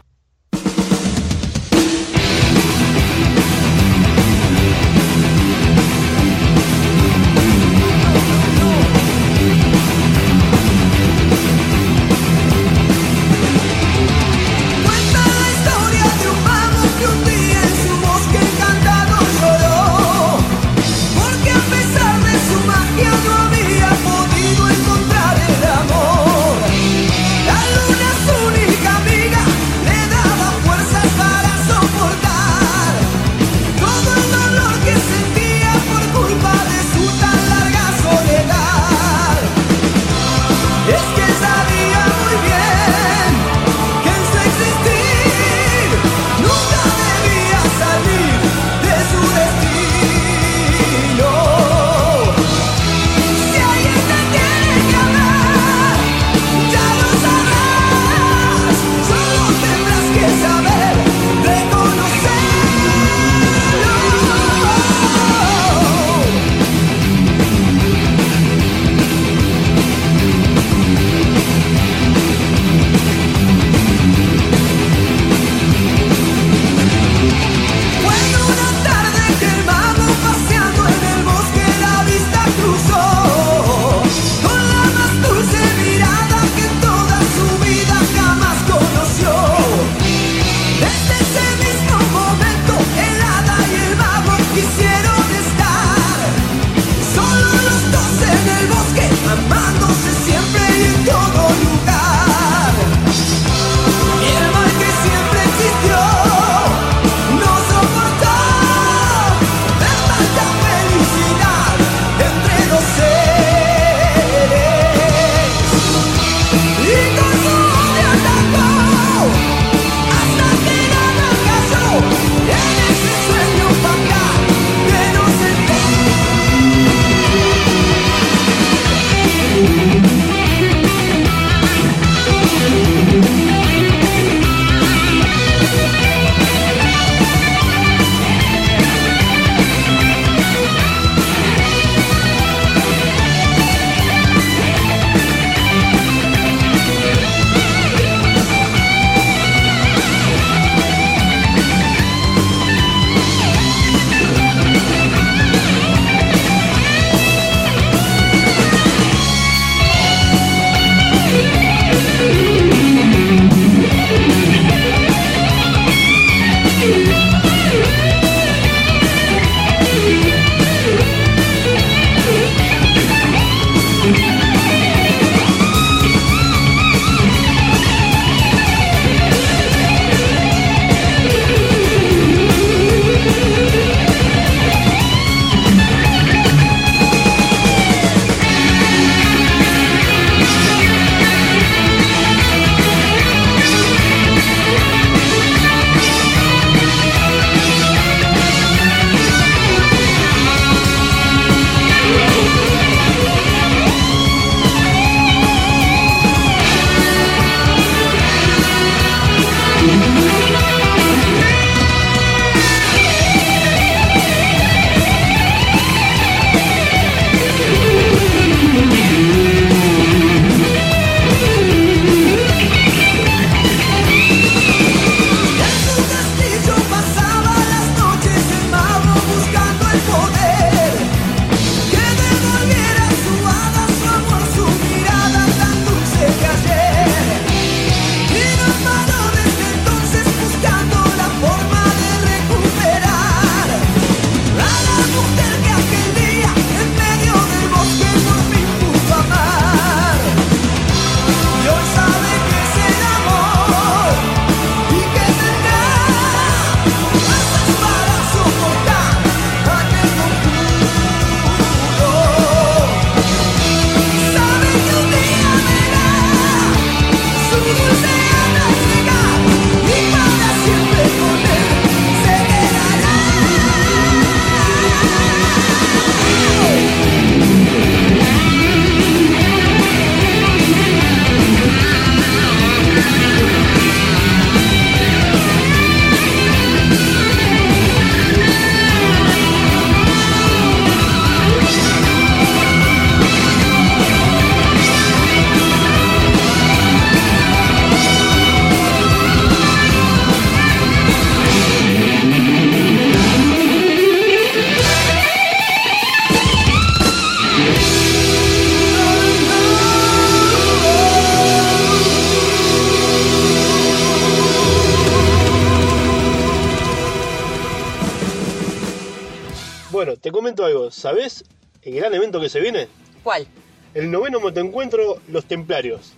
¿Sabés el gran evento que se viene? ¿Cuál? El noveno motoencuentro Los Templarios.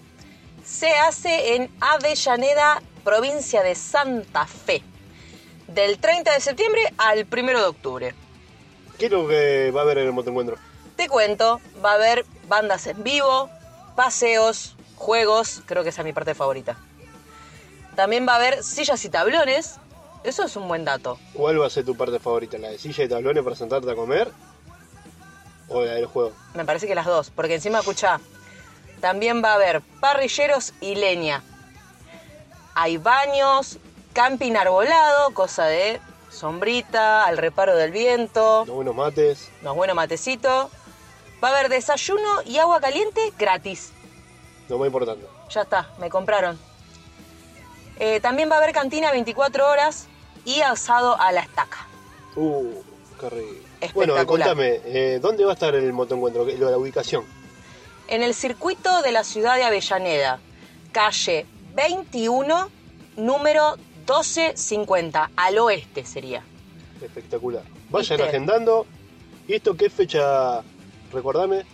Se hace en Avellaneda, provincia de Santa Fe. Del 30 de septiembre al 1 de octubre. ¿Qué es lo que va a haber en el motoencuentro? Te cuento, va a haber bandas en vivo, paseos, juegos, creo que esa es mi parte favorita. También va a haber sillas y tablones, eso es un buen dato. ¿Cuál va a ser tu parte favorita? ¿La de silla y tablones para sentarte a comer? ¿O la del juego? Me parece que las dos, porque encima, escucha, también va a haber parrilleros y leña. Hay baños, camping arbolado, cosa de sombrita, al reparo del viento, Los buenos mates. unos buenos matecitos. Va a haber desayuno y agua caliente gratis. Lo más importante. Ya está, me compraron. Eh, también va a haber cantina 24 horas y asado a la estaca. Uh, qué rico. Bueno, contame, eh, ¿dónde va a estar el motoencuentro? ¿Qué- lo de La ubicación. En el circuito de la ciudad de Avellaneda, calle 21, número 1250, al oeste sería. Espectacular. Vayan ¿Viste? agendando. ¿Y esto qué fecha? Recordame.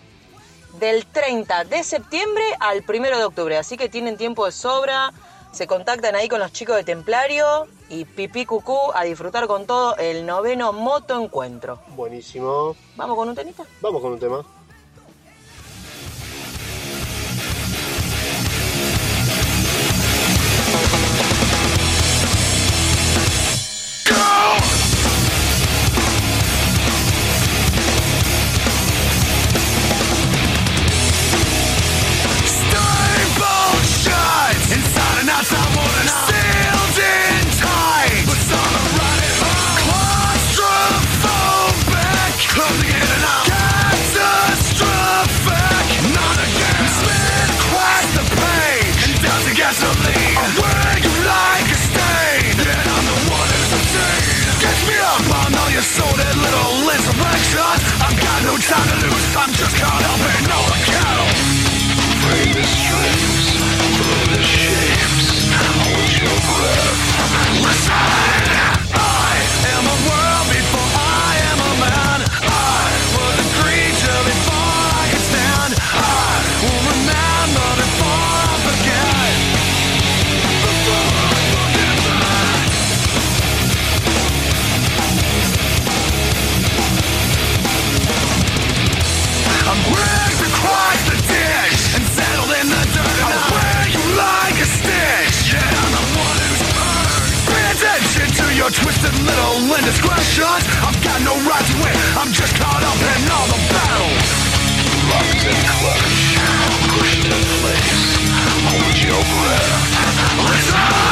Del 30 de septiembre al 1 de octubre, así que tienen tiempo de sobra. Se contactan ahí con los chicos de Templario y pipí cucú a disfrutar con todo el noveno moto encuentro. Buenísimo. ¿Vamos con un tenista? Vamos con un tema. Stable time to lose. I'm just caught up in all the cattle. Free the your breath. Listen, little indiscretions. I've got no right to it. I'm just caught up in all the battle. Locked in clutch, pushed in place. Hold your breath. Listen,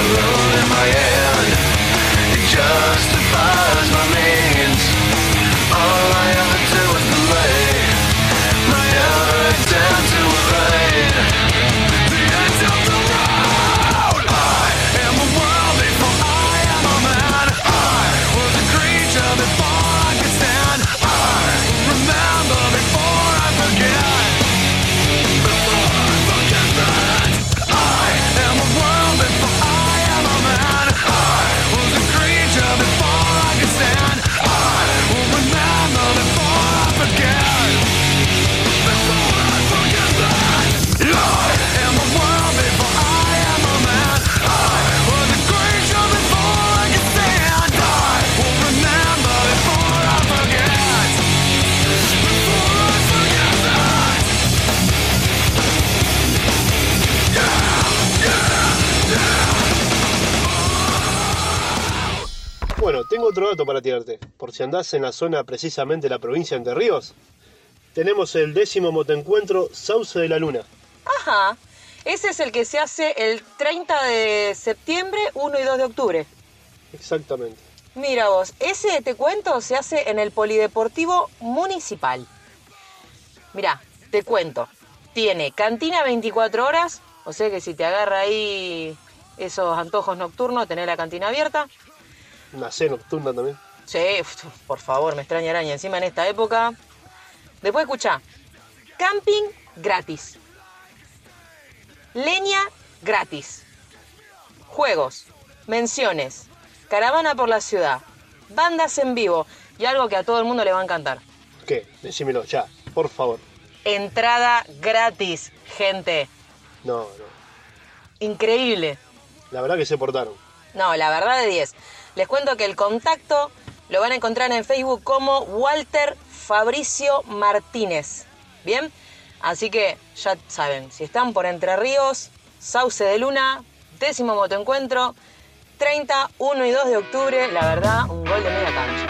the road in my hand. It justifies my otro dato para tirarte. Por si andás en la zona precisamente de la provincia de Entre Ríos, tenemos el décimo motoencuentro Sauce de la Luna. Ajá. Ese es el que se hace el 30 de septiembre, 1 y 2 de octubre. Exactamente. Mira vos, ese te cuento se hace en el Polideportivo Municipal. Mira, te cuento. Tiene cantina 24 horas, o sea que si te agarra ahí esos antojos nocturnos, tener la cantina abierta. Una C nocturna también. Sí, por favor, me extraña araña. Encima en esta época. Después escucha. Camping gratis. Leña gratis. Juegos. Menciones. Caravana por la ciudad. Bandas en vivo. Y algo que a todo el mundo le va a encantar. ¿Qué? Decímelo ya, por favor. Entrada gratis, gente. No, no. Increíble. La verdad que se portaron. No, la verdad de 10. Les cuento que el contacto lo van a encontrar en Facebook como Walter Fabricio Martínez. ¿Bien? Así que ya saben, si están por Entre Ríos, Sauce de Luna, décimo motoencuentro, 30, 1 y 2 de octubre, la verdad, un gol de media cancha.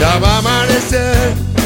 Ya va a amanecer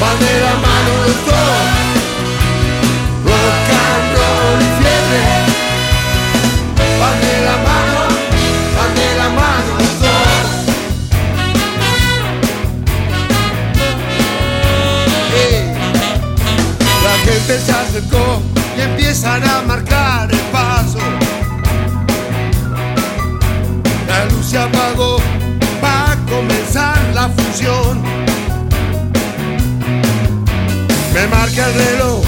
Van de la mano los dos. Rock and roll y fiebre van de la mano, van de la mano los dos. La gente se acercó y empiezan a marcar el paso. La luz se apagó, va a comenzar la función. Me marca el reloj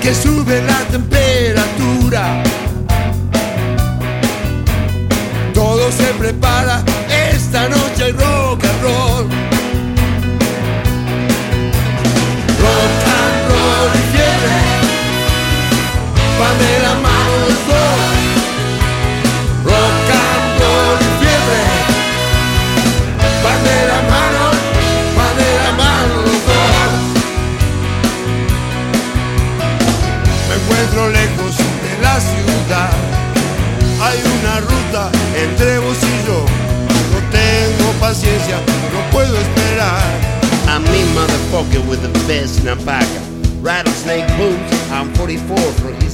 que sube la temperatura. Todo se prepara, esta noche hay rock and roll. Paciencia, no puedo esperar. I'm me motherfucker with the best in napaca. Rattlesnake boots, I'm 44 from East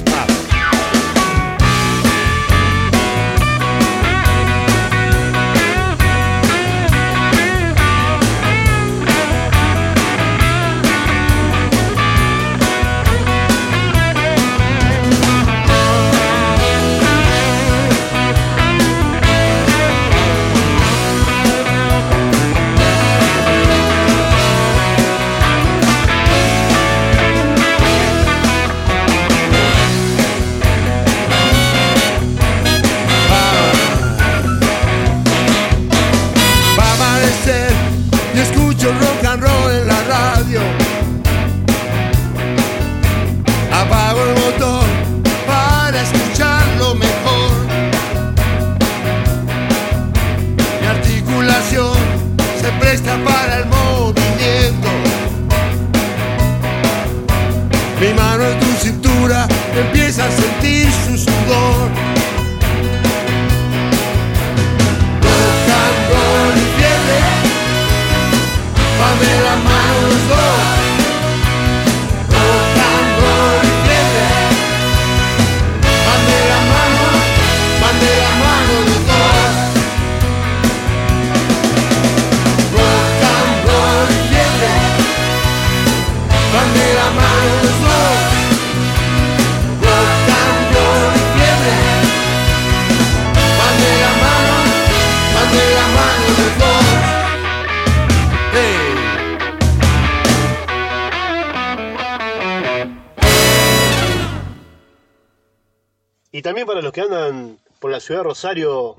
Rosario,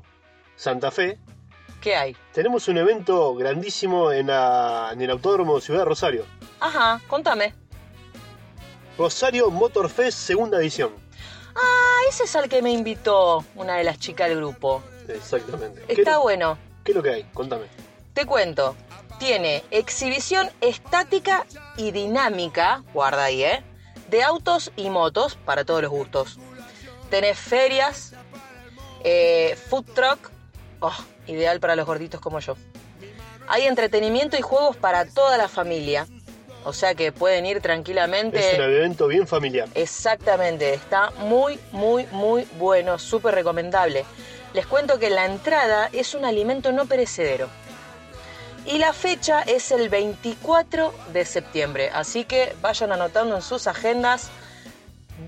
Santa Fe, ¿Qué hay? tenemos un evento grandísimo en, la- en el Autódromo de Ciudad de Rosario. Ajá, contame. Rosario Motor Fest segunda edición. Ah, ese es al que me invitó una de las chicas del grupo. Exactamente. ¿Qué, Está bueno. ¿Qué es lo que hay? Contame. Te cuento. Tiene exhibición estática y dinámica, guarda ahí, ¿eh? De autos y motos para todos los gustos. Tenés ferias, eh, food truck, oh, ideal para los gorditos como yo. Hay entretenimiento y juegos para toda la familia. O sea que pueden ir tranquilamente. Es un evento bien familiar. Exactamente, está muy, muy, muy bueno, súper recomendable. Les cuento que la entrada es un alimento no perecedero. Y la fecha es el 24 de septiembre, así que vayan anotando en sus agendas.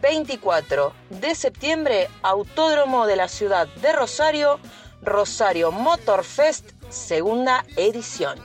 24 de septiembre, Autódromo de la ciudad de Rosario, Rosario Motor Fest, segunda edición.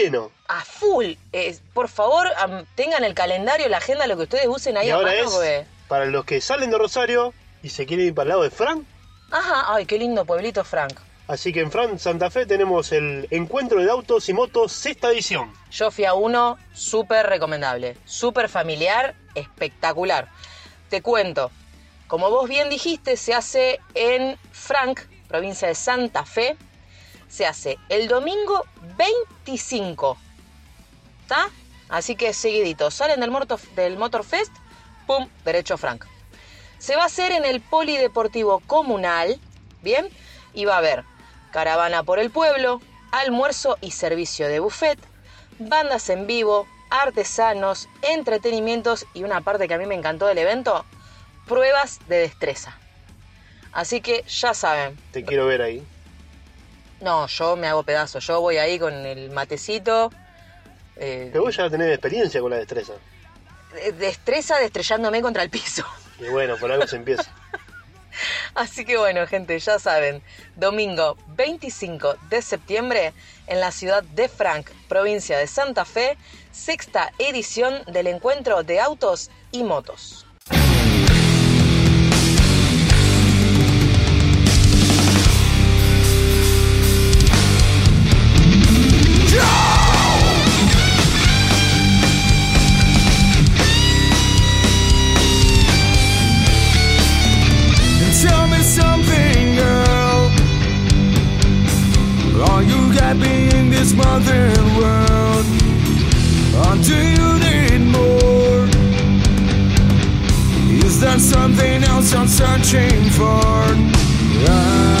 Pleno. A full. Eh, por favor, tengan el calendario, la agenda, lo que ustedes usen ahí y a ahora mano, es porque- para los que salen de Rosario y se quieren ir para el lado de Frank. Ajá, ay, qué lindo pueblito, Frank. Así que en Frank Santa Fe tenemos el Encuentro de Autos y Motos sexta edición. Yo fui a uno súper recomendable, súper familiar, espectacular. Te cuento, como vos bien dijiste, se hace en Frank, provincia de Santa Fe. Se hace el domingo 25. ¿Está? Así que seguidito, salen del, del Motorfest, pum, derecho Frank. Se va a hacer en el Polideportivo Comunal, ¿bien? Y va a haber caravana por el pueblo, almuerzo y servicio de buffet, bandas en vivo, artesanos, entretenimientos y una parte que a mí me encantó del evento, pruebas de destreza. Así que ya saben, Te quiero ver ahí. No, yo me hago pedazo, yo voy ahí con el matecito, eh, Pero vos ya tenés experiencia con la destreza. de- destreza destrellándome contra el piso. Y bueno, por algo se empieza. Así que bueno, gente, ya saben, domingo 25 de septiembre en la ciudad de Frank, provincia de Santa Fe, sexta edición del encuentro de autos y motos. Happy in this modern world? Or do you need more? Is there something else I'm searching for? I'm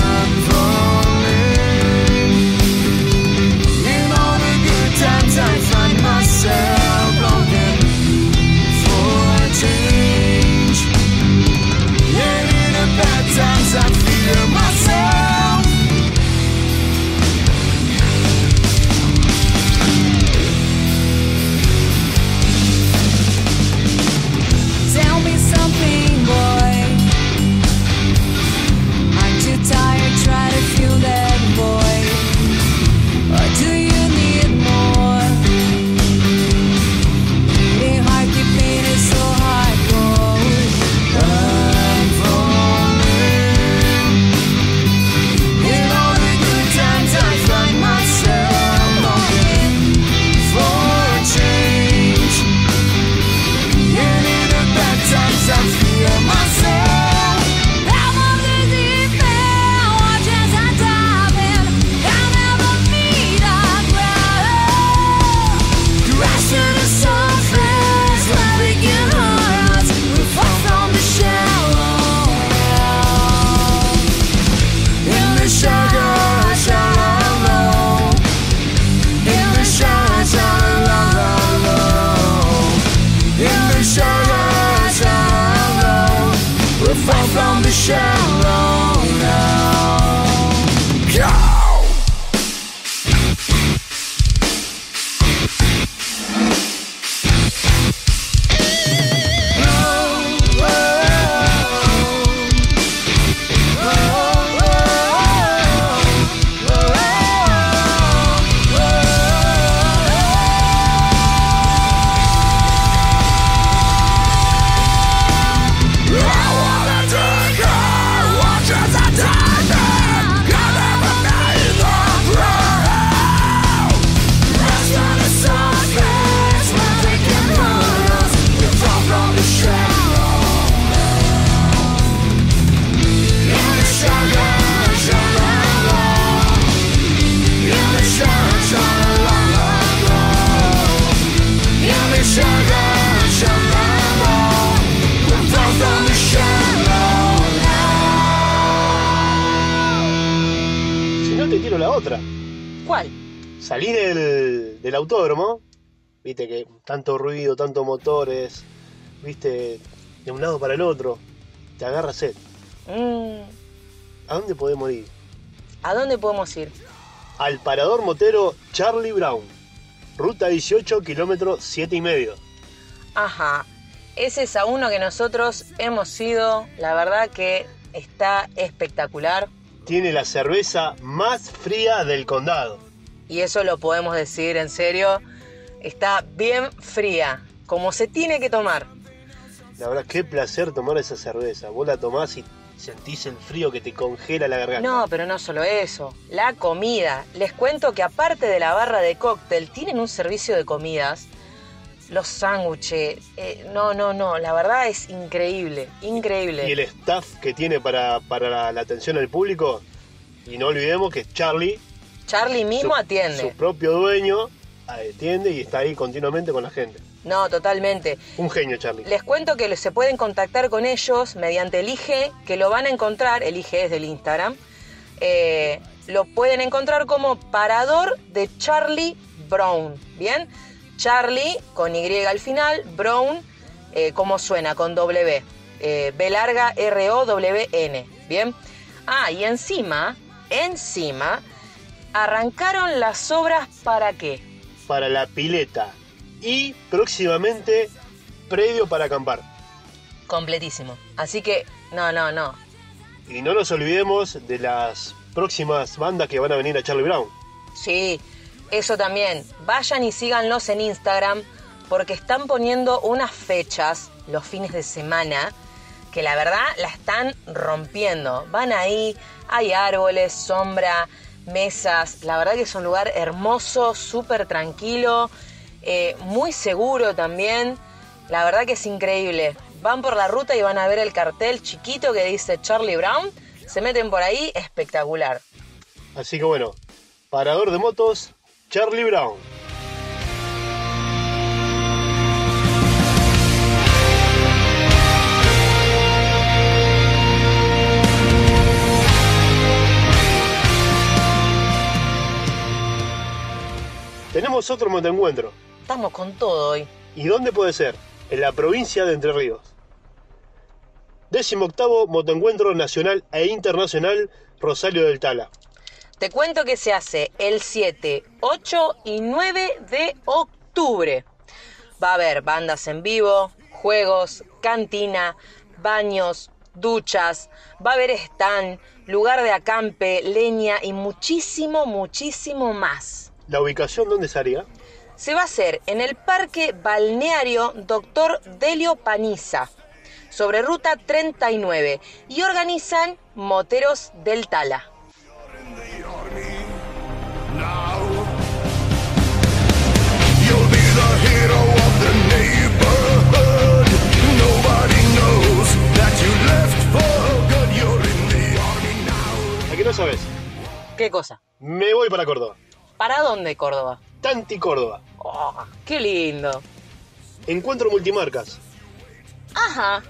La otra. ¿Cuál? Salí del, del autódromo, viste que tanto ruido, tanto motores, viste, de un lado para el otro, te agarra sed. Mm, ¿A dónde podemos ir? ¿A dónde podemos ir? Al parador motero Charlie Brown, ruta 18, kilómetro 7 y medio. Ajá. Ese es a uno que nosotros hemos ido. La verdad que está espectacular. Tiene la cerveza más fría del condado. y eso lo podemos decir en serio, está bien fría, como se tiene que tomar. La verdad, qué placer tomar esa cerveza. Vos la tomás y sentís el frío que te congela la garganta. No, pero no solo eso, la comida. Les cuento que aparte de la barra de cóctel, tienen un servicio de comidas. Los sándwiches, eh, no, no, no, la verdad es increíble, increíble. Y el staff que tiene para, para la, atención al público. Y no olvidemos que Charlie, Charlie mismo su, atiende. su propio dueño, atiende y está ahí continuamente con la gente. No, totalmente. Un genio, Charlie. Les cuento que se pueden contactar con ellos mediante el IG, que lo van a encontrar, el IG es del Instagram, eh, lo pueden encontrar como Parador de Charlie Brown, ¿bien? Charlie con Y al final, Brown, eh, como suena, con W, eh, B larga R O W N, ¿bien? Ah, y encima, encima, arrancaron las obras para qué? Para la pileta. Y próximamente, predio para acampar. Completísimo. Así que, no, no, no. Y no nos olvidemos de las próximas bandas que van a venir a Charlie Brown. Sí, eso también. Vayan y síganlos en Instagram porque están poniendo unas fechas los fines de semana que la verdad la están rompiendo. Van ahí, hay árboles, sombra, mesas. La verdad que es un lugar hermoso, súper tranquilo, eh, muy seguro también. La verdad que es increíble. Van por la ruta y van a ver el cartel chiquito que dice Charlie Brown. Se meten por ahí, espectacular. Así que bueno, parador de motos, Charlie Brown. Tenemos otro motoencuentro. Estamos con todo hoy. ¿Y dónde puede ser? En la provincia de Entre Ríos. Décimo octavo motoencuentro nacional e internacional Rosario del Tala. Te cuento que se hace el 7, 8 y 9 de octubre. Va a haber bandas en vivo, juegos, cantina, baños, duchas, va a haber stand, lugar de acampe, leña y muchísimo, muchísimo más. ¿La ubicación dónde sería? Se va a hacer en el Parque Balneario Dr. Delio Paniza, sobre Ruta 39, y organizan Moteros del Tala. You'll be the hero of the neighborhood. Nobody knows that you left for good. You're in the army now. ¿A qué no sabes? ¿Qué cosa? Me voy para Córdoba. ¿Para dónde, Córdoba? Tanti Córdoba. Oh, qué lindo. Encuentro multimarcas. Ajá.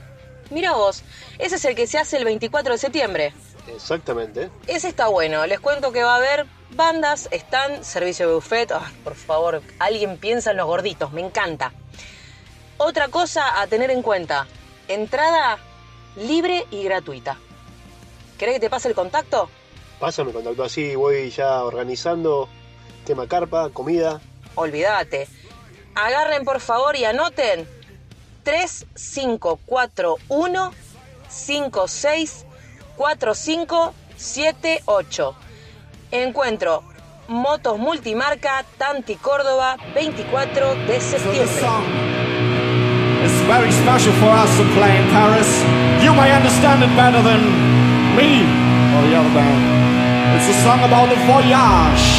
Mira vos, ese es el que se hace el 24 de septiembre. Exactamente. Ese está bueno. Les cuento que va a haber bandas, están, servicio de buffet. Ay, por favor, alguien piensa en los gorditos, me encanta. Otra cosa a tener en cuenta: entrada libre y gratuita. ¿Querés que te pase el contacto? Pásame contacto así, voy ya organizando tema carpa, comida. Olvídate. Agarren por favor y anoten 3541 564578. Encuentro Motos Multimarca Tanti Córdoba 24 de septiembre. It's very special for us to play in Paris. You may understand it better than me or the other band. It's a song about the voyage.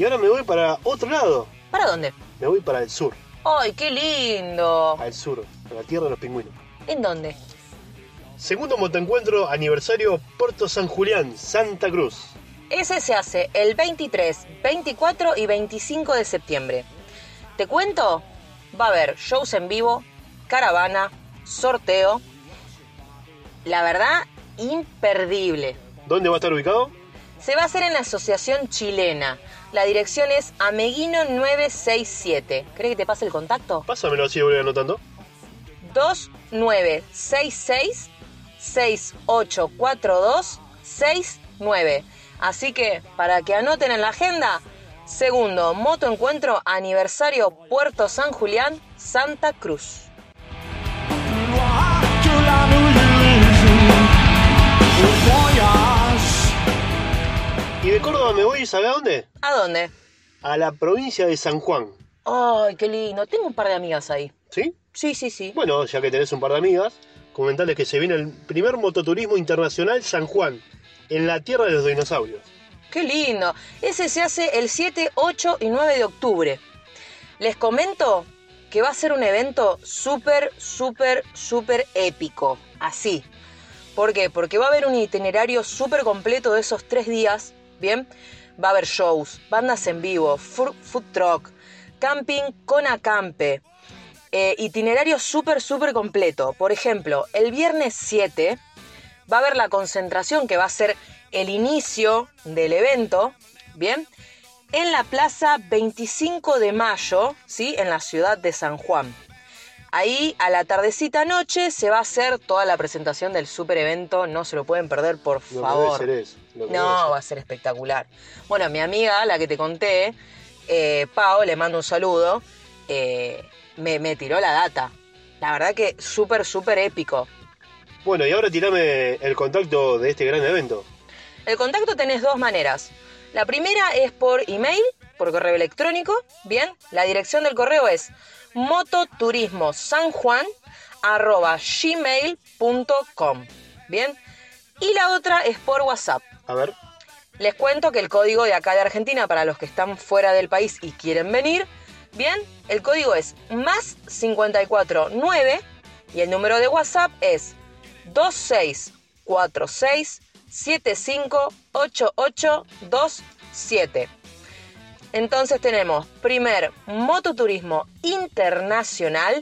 Y ahora me voy para otro lado. ¿Para dónde? Me voy para el sur. ¡Ay, qué lindo! Al sur, a la tierra de los pingüinos. ¿En dónde? Segundo motoencuentro aniversario Puerto San Julián, Santa Cruz. Ese se hace el 23, 24 y 25 de septiembre. ¿Te cuento? Va a haber shows en vivo, caravana, sorteo. La verdad, imperdible. ¿Dónde va a estar ubicado? Se va a hacer en la Asociación Chilena. La dirección es Ameguino 967. ¿Crees que te pase el contacto? Pásamelo así, voy anotando. 2966 6842 69. Así que, para que anoten en la agenda, Segundo, Moto Encuentro Aniversario Puerto San Julián, Santa Cruz. Y de Córdoba me voy, ¿sabe a dónde? ¿A dónde? A la provincia de San Juan. Ay, qué lindo. Tengo un par de amigas ahí. ¿Sí? Sí, sí, sí. Bueno, ya que tenés un par de amigas, comentarles que se viene el primer mototurismo internacional San Juan, en la tierra de los dinosaurios. Qué lindo. Ese se hace el 7, 8 y 9 de octubre. Les comento que va a ser un evento súper, súper, súper épico. Así. ¿Por qué? Porque va a haber un itinerario súper completo de esos tres días. Bien. Va a haber shows, bandas en vivo, food truck, camping con acampe. Eh, itinerario súper, súper completo. Por ejemplo, el viernes 7 va a haber la concentración que va a ser el inicio del evento, ¿bien? En la plaza 25 de mayo, ¿sí? En la ciudad de San Juan. Ahí a la tardecita noche se va a hacer toda la presentación del super evento, no se lo pueden perder, por Lo favor. que debe ser es. No, va a ser espectacular. Bueno, mi amiga, la que te conté, eh, Pau, le mando un saludo, eh, me, me tiró la data. La verdad que súper, súper épico. Bueno, y ahora tirame el contacto de este gran evento. El contacto tenés dos maneras. La primera es por email, por correo electrónico, ¿bien? La dirección del correo es mototurismosanjuan.gmail.com, ¿bien? Y la otra es por WhatsApp. A ver. Les cuento que el código de acá de Argentina, para los que están fuera del país y quieren venir, bien, el código es más 549 y el número de WhatsApp es 2646758827. Entonces tenemos primer mototurismo internacional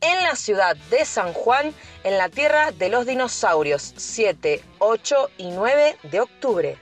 en la ciudad de San Juan, en la tierra de los dinosaurios, 7, 8 y 9 de octubre.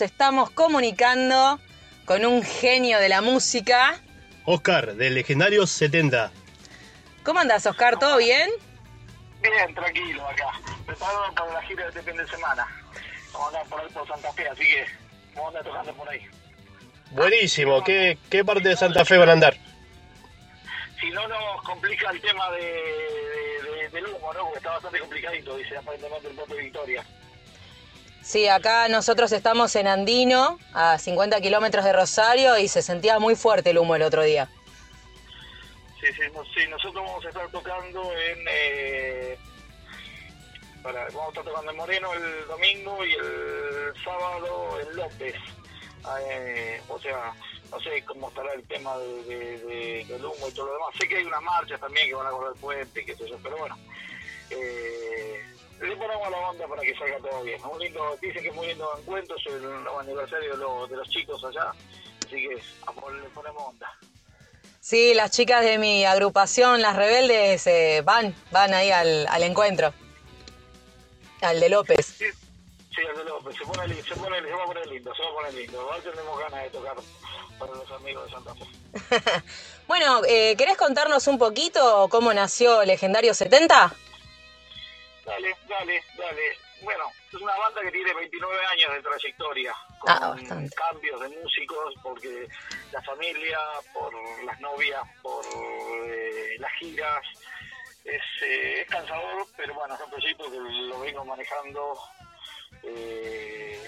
Nos estamos comunicando con un genio de la música. Oscar, del legendario 70. ¿Cómo andás, Oscar? ¿Todo bien? Bien, tranquilo acá. Preparado para la gira de este fin de semana. Vamos a andar por ahí por Santa Fe, así que vamos a andar tocando por ahí. Buenísimo. ¿Qué, ¿Qué parte de Santa Fe van a andar? Si no nos complica el tema de, de- de- del humo, ¿no? Porque está bastante complicadito, dice aparentemente el de Victoria. Sí, acá nosotros estamos en Andino, a 50 kilómetros de Rosario, y se sentía muy fuerte el humo el otro día. Sí, sí, no- sí, nosotros vamos a estar tocando en... Eh, vamos a estar tocando en Moreno el domingo y el sábado en López. Eh, o sea, no sé cómo estará el tema de, de- de- del humo y todo lo demás. Sé que hay unas marchas también que van a correr el puente, qué sé yo, pero bueno. Eh, le ponemos la onda para que salga todo bien. Un lindo, dice que es muy lindo encuentro, es el aniversario de, los- de los chicos allá, así que le ponemos onda. Sí, las chicas de mi agrupación, las rebeldes, eh, van, van ahí al, al encuentro. Al de López. Sí, sí, el de López, se pone, se pone, se va a poner lindo, se va a poner lindo. Igual tenemos ganas de tocar para los amigos de Santa Fe. Bueno, eh, ¿querés contarnos un poquito cómo nació Legendario 70? Dale, dale, dale. Bueno, es una banda que tiene 29 años de trayectoria, con Ah, cambios de músicos, porque la familia, por las novias, por eh, las giras. Es, eh, es cansador, pero bueno, es un proyecto que lo vengo manejando eh,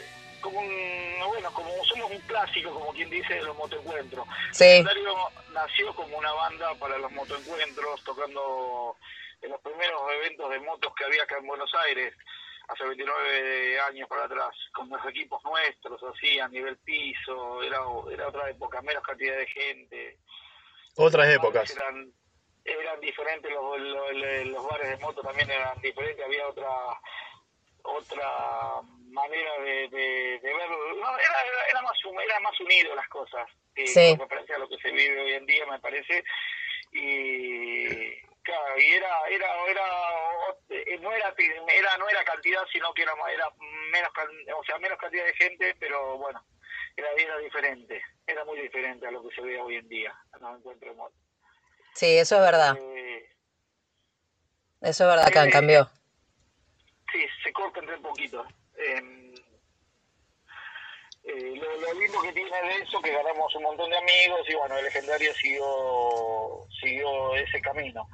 como un, bueno, como somos un clásico, como quien dice, de los motoencuentros. Sí. Legendario nació como una banda para los motoencuentros, tocando en los primeros eventos de motos que había acá en Buenos Aires, hace 29 años para atrás, con los equipos nuestros, así, a nivel piso, era, era otra época, menos cantidad de gente. Otras épocas. Eran, eran diferentes, los, los, los bares de moto también eran diferentes, había otra otra manera de, de, de verlo. No, era, era, era más, era más unido las cosas, que Sí. con referencia a lo que se vive hoy en día, me parece. Y claro, y era, era, era, no era, era, no era cantidad, sino que era, era menos, o sea, menos cantidad de gente, pero bueno, era, era diferente, era muy diferente a lo que se ve hoy en día, encuentros de moto. Sí, eso es verdad. Eh, Eso es verdad, que eh, cambió. Sí, se corta entre un poquito. Eh, eh, lo, lo lindo que tiene de eso que ganamos un montón de amigos y bueno, el legendario siguió siguió ese camino.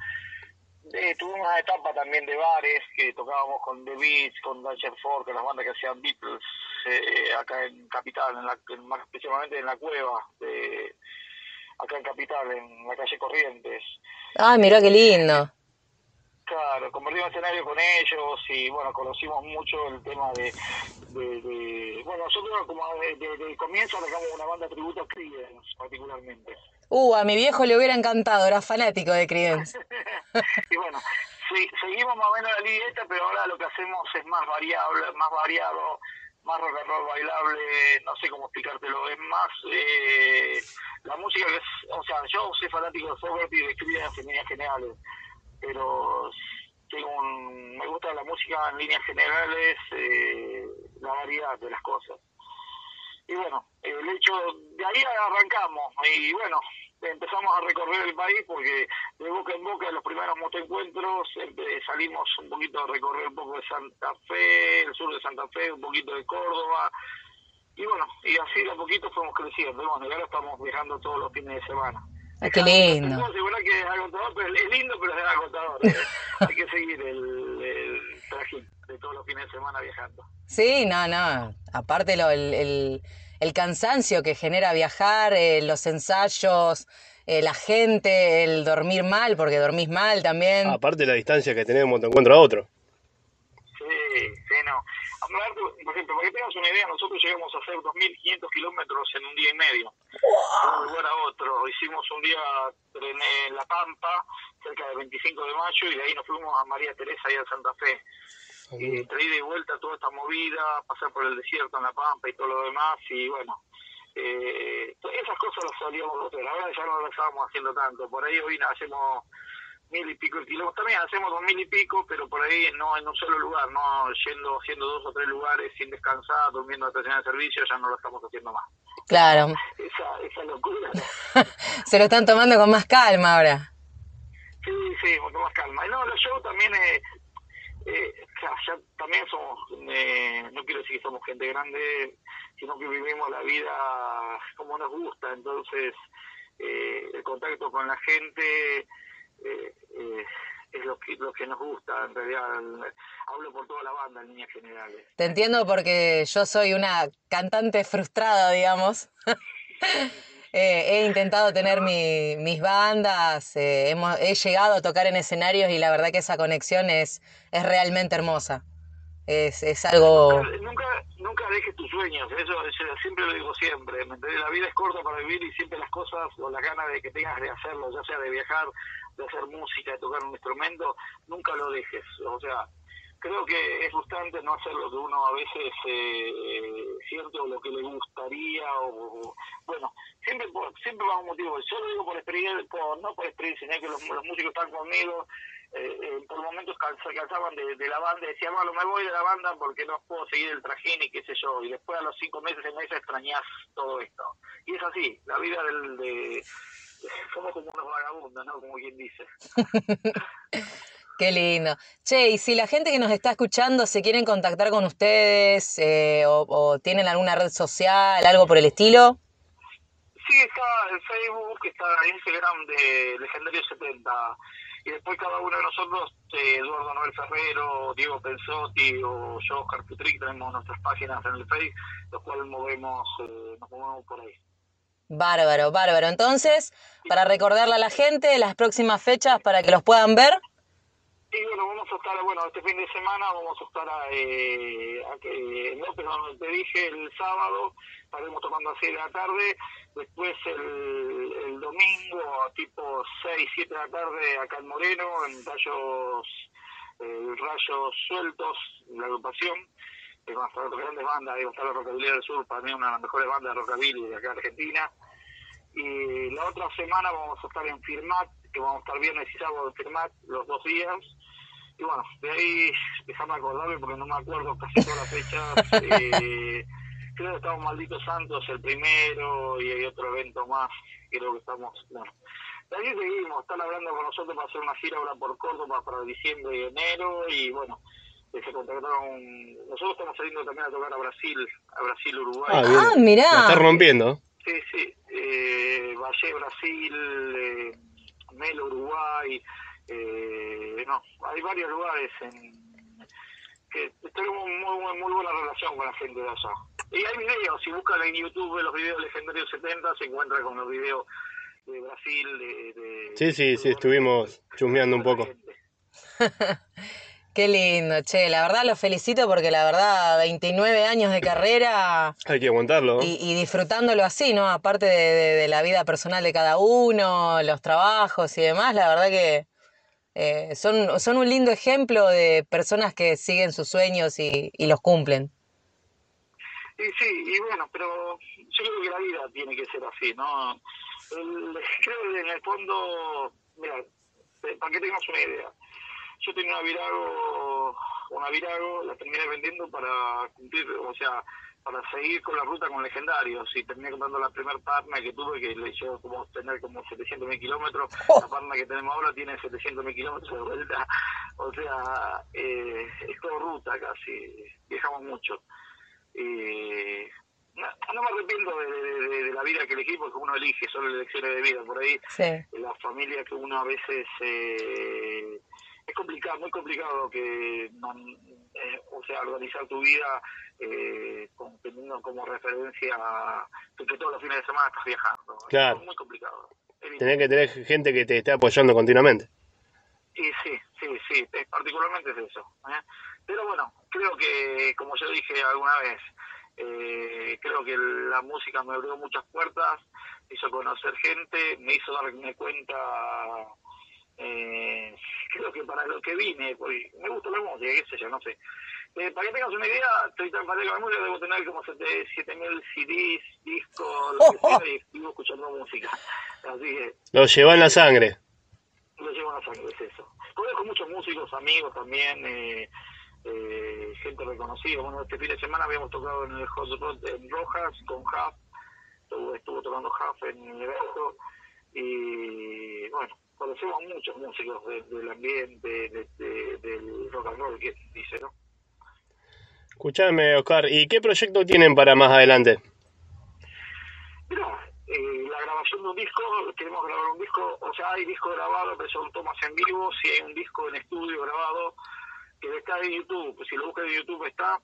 Eh, tuvimos una etapa también de bares que tocábamos con The Beats, con Dasher Ford, con las bandas que hacían Beatles eh, acá en Capital, en la, en- más especialmente en la cueva, de, acá en Capital, en la calle Corrientes. Ay, mirá qué lindo. Claro, compartimos escenario con ellos y bueno, conocimos mucho el tema de, de, de- bueno, nosotros como desde de, de comienzo tocamos una banda tributo a Creedence particularmente. Uh, a mi viejo le hubiera encantado, era fanático de Creedence. y bueno, sí, seguimos más o menos la línea esta, pero ahora lo que hacemos es más variable, más variado, más rock and roll bailable, no sé cómo explicártelo, es más eh, la música que es, o sea, yo soy fanático de Fogerty y de Creedence en líneas generales, pero tengo un, me gusta la música en líneas generales, eh, la variedad de las cosas. Y bueno, el hecho, de ahí arrancamos, y bueno, empezamos a recorrer el país porque de boca en boca los primeros motoencuentros salimos un poquito a recorrer un poco de Santa Fe, el sur de Santa Fe, un poquito de Córdoba, y bueno, y así de a poquito fuimos creciendo, y bueno, y ahora estamos viajando todos los fines de semana. Ay, qué lindo. Seguro que es agotador, pero es lindo, pero es agotador. ¿eh? Hay que seguir el, el trajín de todos los fines de semana viajando. Sí, no, no. Aparte lo, el, el, el cansancio que genera viajar, eh, los ensayos, eh, la gente, el dormir mal, porque dormís mal también. Aparte la distancia que tenemos de encuentro a otro. Sí, sí, no. Hablar de- por ejemplo, para que tengas una idea, nosotros llegamos a hacer 2.500 kilómetros en un día y medio. De un lugar a otro. Hicimos un día en, La Pampa, cerca del 25 de mayo, y de ahí nos fuimos a María Teresa y a Santa Fe. Y entre ida y vuelta toda esta movida, pasar por el desierto en La Pampa y todo lo demás, y bueno, eh, esas cosas las solíamos hacer. Ahora ya no las estábamos haciendo tanto. Por ahí hoy hacemos mil y pico de kilómetros. También hacemos dos mil y pico, pero por ahí no en un solo lugar, no yendo haciendo dos o tres lugares sin descansar, durmiendo en estación de servicio, ya no lo estamos haciendo más. Claro. Esa, esa locura. ¿no? Se lo están tomando con más calma ahora. Sí, sí, mucho más calma. Y no, los shows también, eh, eh, ya, ya también somos, eh, no quiero decir que somos gente grande, sino que vivimos la vida como nos gusta. Entonces, eh, el contacto con la gente eh, eh, es lo que, lo que nos gusta. En realidad, el- hablo por toda la banda en líneas generales. Te entiendo porque yo soy una cantante frustrada, digamos. Eh, he intentado tener mi- mis bandas, eh, hemos, he llegado a tocar en escenarios y la verdad que esa conexión es, es realmente hermosa. Es, es algo... Nunca, nunca dejes tu tus sueños, eso, eso siempre lo digo siempre. La vida es corta para vivir y siempre las cosas o las ganas de que tengas de hacerlo, ya sea de viajar, de hacer música, de tocar un instrumento, nunca lo dejes, o sea, creo que es frustrante no hacer lo que uno a veces eh, siente o lo que le gustaría o, bueno siempre por, siempre va un motivo. Yo lo digo por experiencia por, no por experiencia sino que los, los músicos están conmigo eh, eh, por momentos se cansaban de, la banda y decían bueno me voy de la banda porque no puedo seguir el trajín y qué sé yo y después a los cinco meses seis meses extrañás todo esto. Y es así la vida del de somos como unos vagabundos no como quien dice Qué lindo. Che, y si la gente que nos está escuchando se quieren contactar con ustedes eh, o, o tienen alguna red social, algo por el estilo. Sí, está el Facebook, está el Instagram de Legendario 70. Y después cada uno de nosotros, eh, Eduardo Noel Ferrero, Diego Pensotti o yo, Oscar Putric, tenemos nuestras páginas en el Facebook, los cuales movemos, eh, nos movemos por ahí. Bárbaro, bárbaro. Entonces, para recordarle a la gente las próximas fechas para que los puedan ver. Y bueno, vamos a estar, bueno, este fin de semana vamos a estar eh, en López, donde te dije, el sábado, estaremos tocando a 6 de la tarde, después el, el domingo, tipo 6, 7 de la tarde, acá en Moreno, en Rayos, eh, Rayos Sueltos, la agrupación, que van a estar grandes bandas, ahí va a estar la Rockabilly del Sur, para mí una de las mejores bandas de Rockabilly de acá de Argentina, y la otra semana vamos a estar en Firmat, que vamos a estar viernes y sábado en Firmat, los dos días. Y bueno, de ahí, déjame acordarme porque no me acuerdo casi todas las fechas. eh, creo que estamos Malditos Santos el primero y hay otro evento más. Creo que estamos, bueno. De ahí seguimos, están hablando con nosotros para hacer una gira ahora por Córdoba para diciembre y enero. Y bueno, se. Nosotros estamos saliendo también a tocar a Brasil, a Brasil, Uruguay. Ah, bien. Ah, mirá. La está rompiendo. Sí, sí. Eh, Valle, Brasil, eh, Melo, Uruguay. Eh, no, hay varios lugares en que tenemos muy, muy, muy buena relación con la gente de allá. Y hay videos, si buscan en YouTube los videos legendarios 70, se encuentran con los videos de Brasil, de... de Sí, sí, sí, estuvimos chusmeando un poco. Qué lindo, che. La verdad los felicito porque la verdad 29 años de carrera Hay que aguantarlo. y, y disfrutándolo así, ¿no? Aparte de, de- de la vida personal de cada uno, los trabajos y demás, la verdad que eh, son, son un lindo ejemplo de personas que siguen sus sueños y, y los cumplen. Y sí, y bueno, pero yo creo que la vida tiene que ser así, ¿no? El- creo que en el fondo, mira, eh, para que tengas una idea, yo tenía una Virago, una Virago, la terminé vendiendo para cumplir, o sea, para seguir con la ruta con legendarios y terminé comprando la primer Parma que tuve que le llevó como tener como 700 mil kilómetros. La Parma que tenemos ahora tiene 700 mil kilómetros de vuelta. O sea eh, es todo ruta casi viajamos mucho. Eh, no, no me arrepiento de, de- de- de la vida que elegí porque uno elige solo elecciones de vida por ahí. Sí. la familia que uno a veces eh, muy complicado que man- eh, o sea organizar tu vida eh, con- teniendo como referencia que, que todos los fines de semana estás viajando Claro. es muy complicado Tenés que tener gente que te esté apoyando continuamente. Y sí, sí, sí, particularmente es eso. ¿eh? Pero bueno, creo que, como yo dije alguna vez, eh, creo que la música me abrió muchas puertas, me hizo conocer gente, me hizo darme cuenta, eh, creo que para lo que vine, porque me gusta la música, qué sé yo, no sé. Eh, para que tengas una idea, estoy tan fanático de la música, debo tener como 7000 CDs, discos, lo que sea, y vivo escuchando música. Así que Lo lleva en la sangre. lo llevo en la sangre, es eso. Conozco muchos músicos, amigos también, eh, eh, gente reconocida. Bueno, este fin de semana habíamos tocado en el Hot Rod en Rojas con Huff, estuvo, estuvo tocando Huff en el evento, y bueno, conocemos muchos músicos de- del ambiente, de- de- del rock and roll, que dice, ¿no? Escuchame, Oscar, ¿y qué proyecto tienen para más adelante? Mira, eh, la grabación de un disco, queremos grabar un disco, o sea, hay disco grabado, pero son tomas en vivo, si hay un disco en estudio grabado, que está en YouTube, si lo buscas en YouTube está,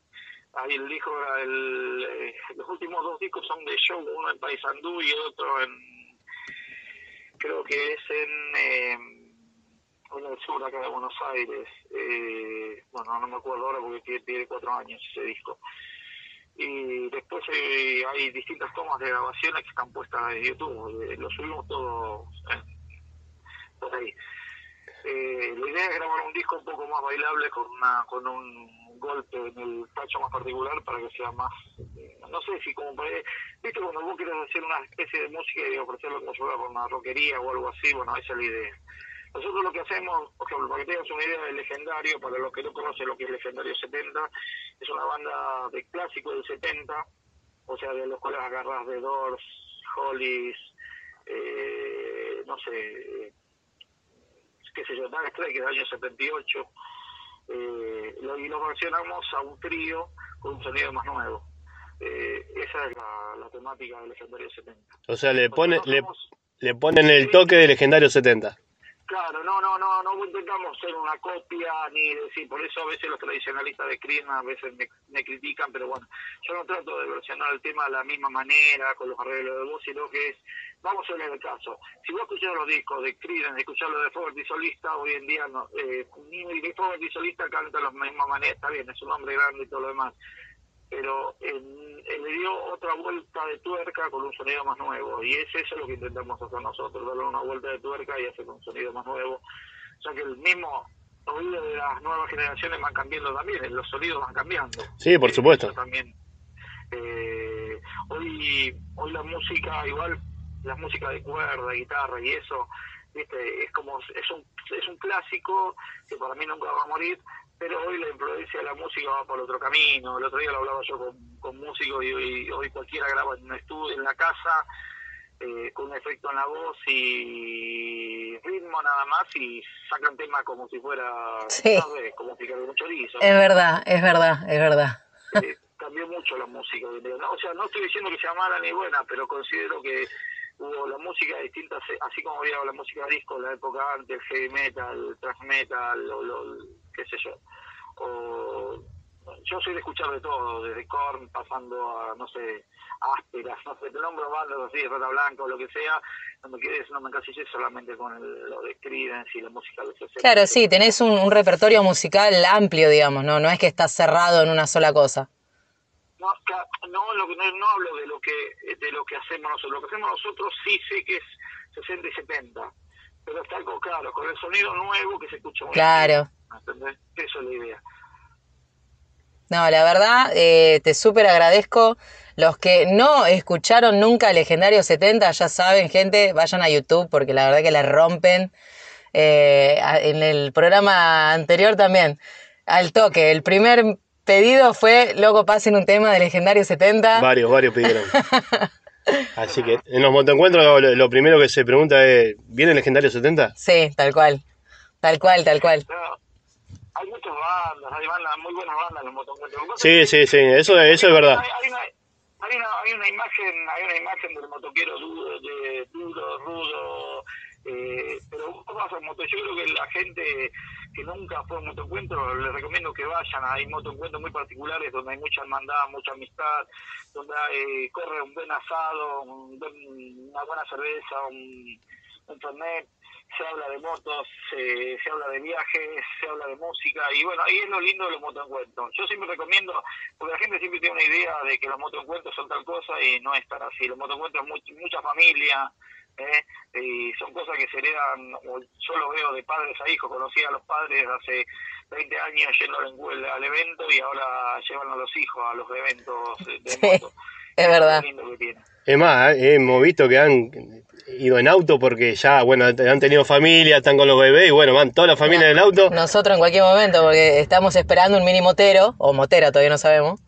ahí el disco, el, eh, los últimos dos discos son de show, uno en Paysandú y el otro en, creo que es en, eh, el sur, acá de Buenos Aires, eh, bueno, no me acuerdo ahora porque tiene, tiene cuatro años ese disco. y después eh, hay distintas tomas de grabaciones que están puestas en YouTube, eh, lo subimos todo eh, por ahí. Eh, la idea es grabar un disco un poco más bailable con una con un golpe en el tacho más particular para que sea más eh, no sé si como para- viste cuando vos querés hacer una especie de música y ofrecerlo como si fuera una rockería o algo así bueno esa es la idea. Nosotros lo que hacemos, por ejemplo, para que tengas una idea del legendario, para los que no conocen lo que es legendario 70, es una banda de clásico del 70, o sea, de los cuales agarras de Doors, Hollies, eh, no sé, eh, qué sé yo, Dark Strike del año 78, eh, lo, y lo versionamos a un trío con un sonido más nuevo. Eh, esa es la, la temática del legendario 70. O sea, le, pone, le, le ponen el toque de legendario 70. Claro, no, no, no, no intentamos ser una copia ni decir, por eso a veces los tradicionalistas de Cream a veces me, critican, pero bueno, yo no trato de versionar el tema de la misma manera, con los arreglos de voz, sino que es, vamos a ver el caso, si vos escuchás los discos de Creedence, escuchás los de Fogerty Solista, hoy en día no, eh, ni de Fogerty Solista canta de la misma manera, está bien, es un hombre grande y todo lo demás, pero eh, eh, le dio otra vuelta de tuerca con un sonido más nuevo y es eso lo que intentamos hacer nosotros, darle una vuelta de tuerca y hacer un sonido más nuevo, ya que el mismo oído de las nuevas generaciones van cambiando también, los sonidos van cambiando. Sí, por supuesto. Eso también. Eh, hoy, hoy la música, igual la música de cuerda, guitarra y eso, viste, es como, es un, es un clásico que para mí nunca va a morir, pero hoy la influencia de la música va por otro camino. El otro día lo hablaba yo con, con músicos y hoy, hoy cualquiera graba en un estudio, en la casa, eh, con un efecto en la voz y ritmo nada más y sacan tema como si fuera, Sí. no sé, como picar un chorizo. Es verdad, es verdad, es verdad. Eh, cambió mucho la música. No, o sea, no estoy diciendo que sea mala ni buena, pero considero que hubo la música distinta, así como había la música disco en la época antes, el heavy metal, el thrash metal, o lo, qué sé yo. O, yo soy de escuchar de todo, desde Korn pasando a, no sé, ásperas, no sé, te nombro bandas así, Rata Blanca o lo que sea, me quedes, no me encasilles solamente con el- lo de Creedence y la música de los 60. Claro, sí, tenés un, un repertorio musical amplio, digamos, ¿no? No es que estás cerrado en una sola cosa. No, no, no, hablo de lo que de lo que hacemos nosotros. Lo que hacemos nosotros sí sé que es 60 y 70, pero está algo claro, con el sonido nuevo que se escucha muy Claro. bien. Eso es la idea. No, la verdad, eh, te súper agradezco. Los que no escucharon nunca Legendario 70, ya saben, gente, vayan a YouTube porque la verdad que la rompen. Eh, en el programa anterior también, al toque. El primer pedido fue, loco, pasen un tema de Legendario 70. Varios, varios pidieron. Así que en los motoencuentros lo, lo primero que se pregunta es, ¿viene el legendario 70? Sí, tal cual. Tal cual, tal cual. No, hay muchas bandas, hay bandas, muy buenas bandas en los motoencuentros. Sí, sí, sí, eso, eso es verdad. Hay, hay una, hay, una, hay una imagen hay una imagen del motoquero duro, de, duro rudo, eh, pero vas a moto, yo creo que la gente que nunca fue a un motoencuentro, les recomiendo que vayan, hay motoencuentros muy particulares donde hay mucha hermandad, mucha amistad, donde eh, corre un buen asado, un buen- una buena cerveza, un, un fernet, se habla de motos, se, se habla de viajes, se habla de música, y bueno, ahí es lo lindo de los motoencuentros. Yo siempre recomiendo, porque la gente siempre tiene una idea de que los motoencuentros son tal cosa y no es tan así. Los motoencuentros much- mucha familia, ¿eh? y son cosas que se heredan, yo lo veo de padres a hijos, conocí a los padres hace 20 años yendo al, evento y ahora llevan a los hijos a los eventos de, Sí, moto. es verdad. Lo lindo que tiene. Es más, eh, hemos visto que han ido en auto porque ya, bueno, han tenido familia, están con los bebés y bueno, van toda la familia en el auto. Nosotros en cualquier momento, porque estamos esperando un mini motero, o motera, todavía no sabemos.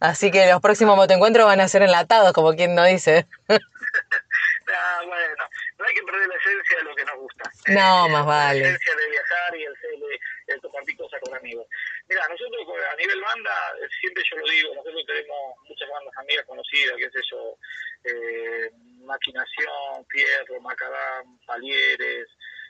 Así que los próximos motoencuentros van a ser enlatados, como quien no dice. Ah, bueno, no hay que perder la esencia de lo que nos gusta. No, más La vale. esencia de viajar y el, el, el compartir cosas con amigos. Mira, nosotros a nivel banda, eh, siempre yo lo digo, nosotros tenemos muchas bandas amigas conocidas, qué sé yo, eh, Maquinación, Fierro, Macadam, Palieres,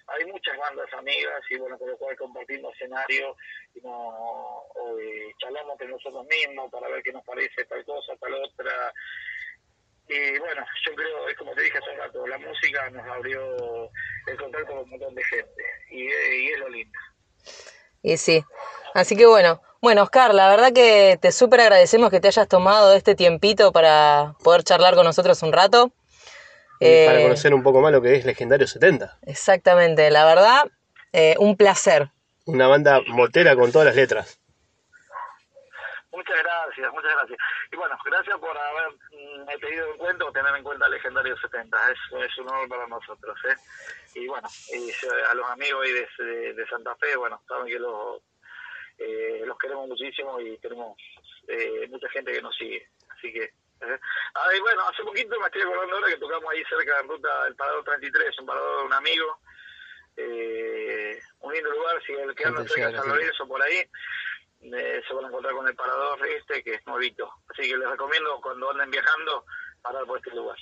hay muchas bandas amigas y bueno, con lo cual compartimos escenario y no, o, eh, charlamos entre nosotros mismos para ver qué nos parece tal cosa, tal otra. Y bueno, yo creo, es como te dije hace un rato, la música nos abrió el contacto con un montón de gente y, eh, y es lo lindo. Y sí. Así que bueno, Bueno, Oscar, la verdad que te súper agradecemos que te hayas tomado este tiempito para poder charlar con nosotros un rato. Para Eh, conocer un poco más lo que es Legendario 70. Exactamente, la verdad, eh, un placer. Una banda motera con todas las letras. Muchas gracias, muchas gracias. Y bueno, gracias por haber mm, tenido en cuenta o tener en cuenta Legendario 70. Es, es un honor para nosotros. ¿eh? Y bueno, y a los amigos ahí de, de- de Santa Fe, bueno, saben que los, eh, los queremos muchísimo y tenemos eh, mucha gente que nos sigue. Así que. ¿eh? Ah, y bueno, hace poquito me estoy acordando ahora que tocamos ahí cerca en ruta del Parador 33, un parador de un amigo. Eh, un lindo lugar, si el que anda cerca de San. Lorenzo por ahí, eh, se van a encontrar con el parador este que es nuevito. Así que les recomiendo cuando anden viajando parar por este lugar.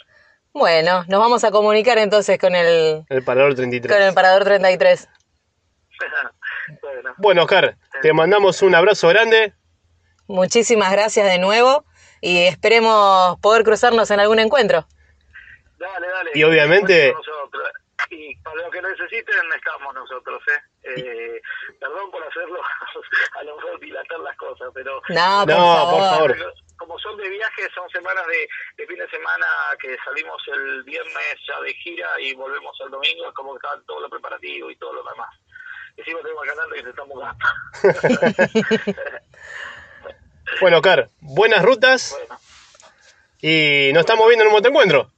Bueno, nos vamos a comunicar entonces con el, El Parador 33. con el Parador 33. bueno, Bueno, Oscar, te mandamos un abrazo grande. Muchísimas gracias de nuevo y esperemos poder cruzarnos en algún encuentro. dale, dale. Y obviamente-. Y para lo que necesiten estamos nosotros, ¿eh? Eh, perdón por hacerlo, a lo mejor dilatar las cosas, pero... No, por No, por favor. Como son de viaje, son semanas de, de fin de semana que salimos el viernes ya de gira y volvemos el domingo, es como que está todo lo preparativo y todo lo demás. Encima tenemos cantante que se está mudando. Bueno, Oscar, buenas rutas. bueno, Y nos estamos viendo en un motoencuentro.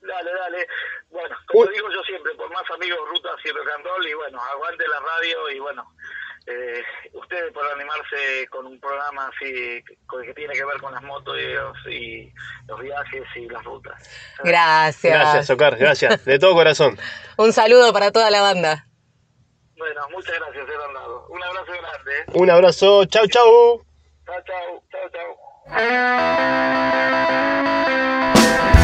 dale, dale. Bueno, como digo yo siempre, por más amigos, rutas y rock and roll, y bueno, aguante la radio y bueno, eh, ustedes por animarse con un programa así que tiene que ver con las motos y los, y los viajes y las rutas. Gracias. Gracias, Oscar, gracias. De todo corazón. Un saludo para toda la banda. Bueno, muchas gracias, Fernando. Un abrazo grande. ¿eh? Un abrazo. Chau, chau. Chao, chao, chao, chao.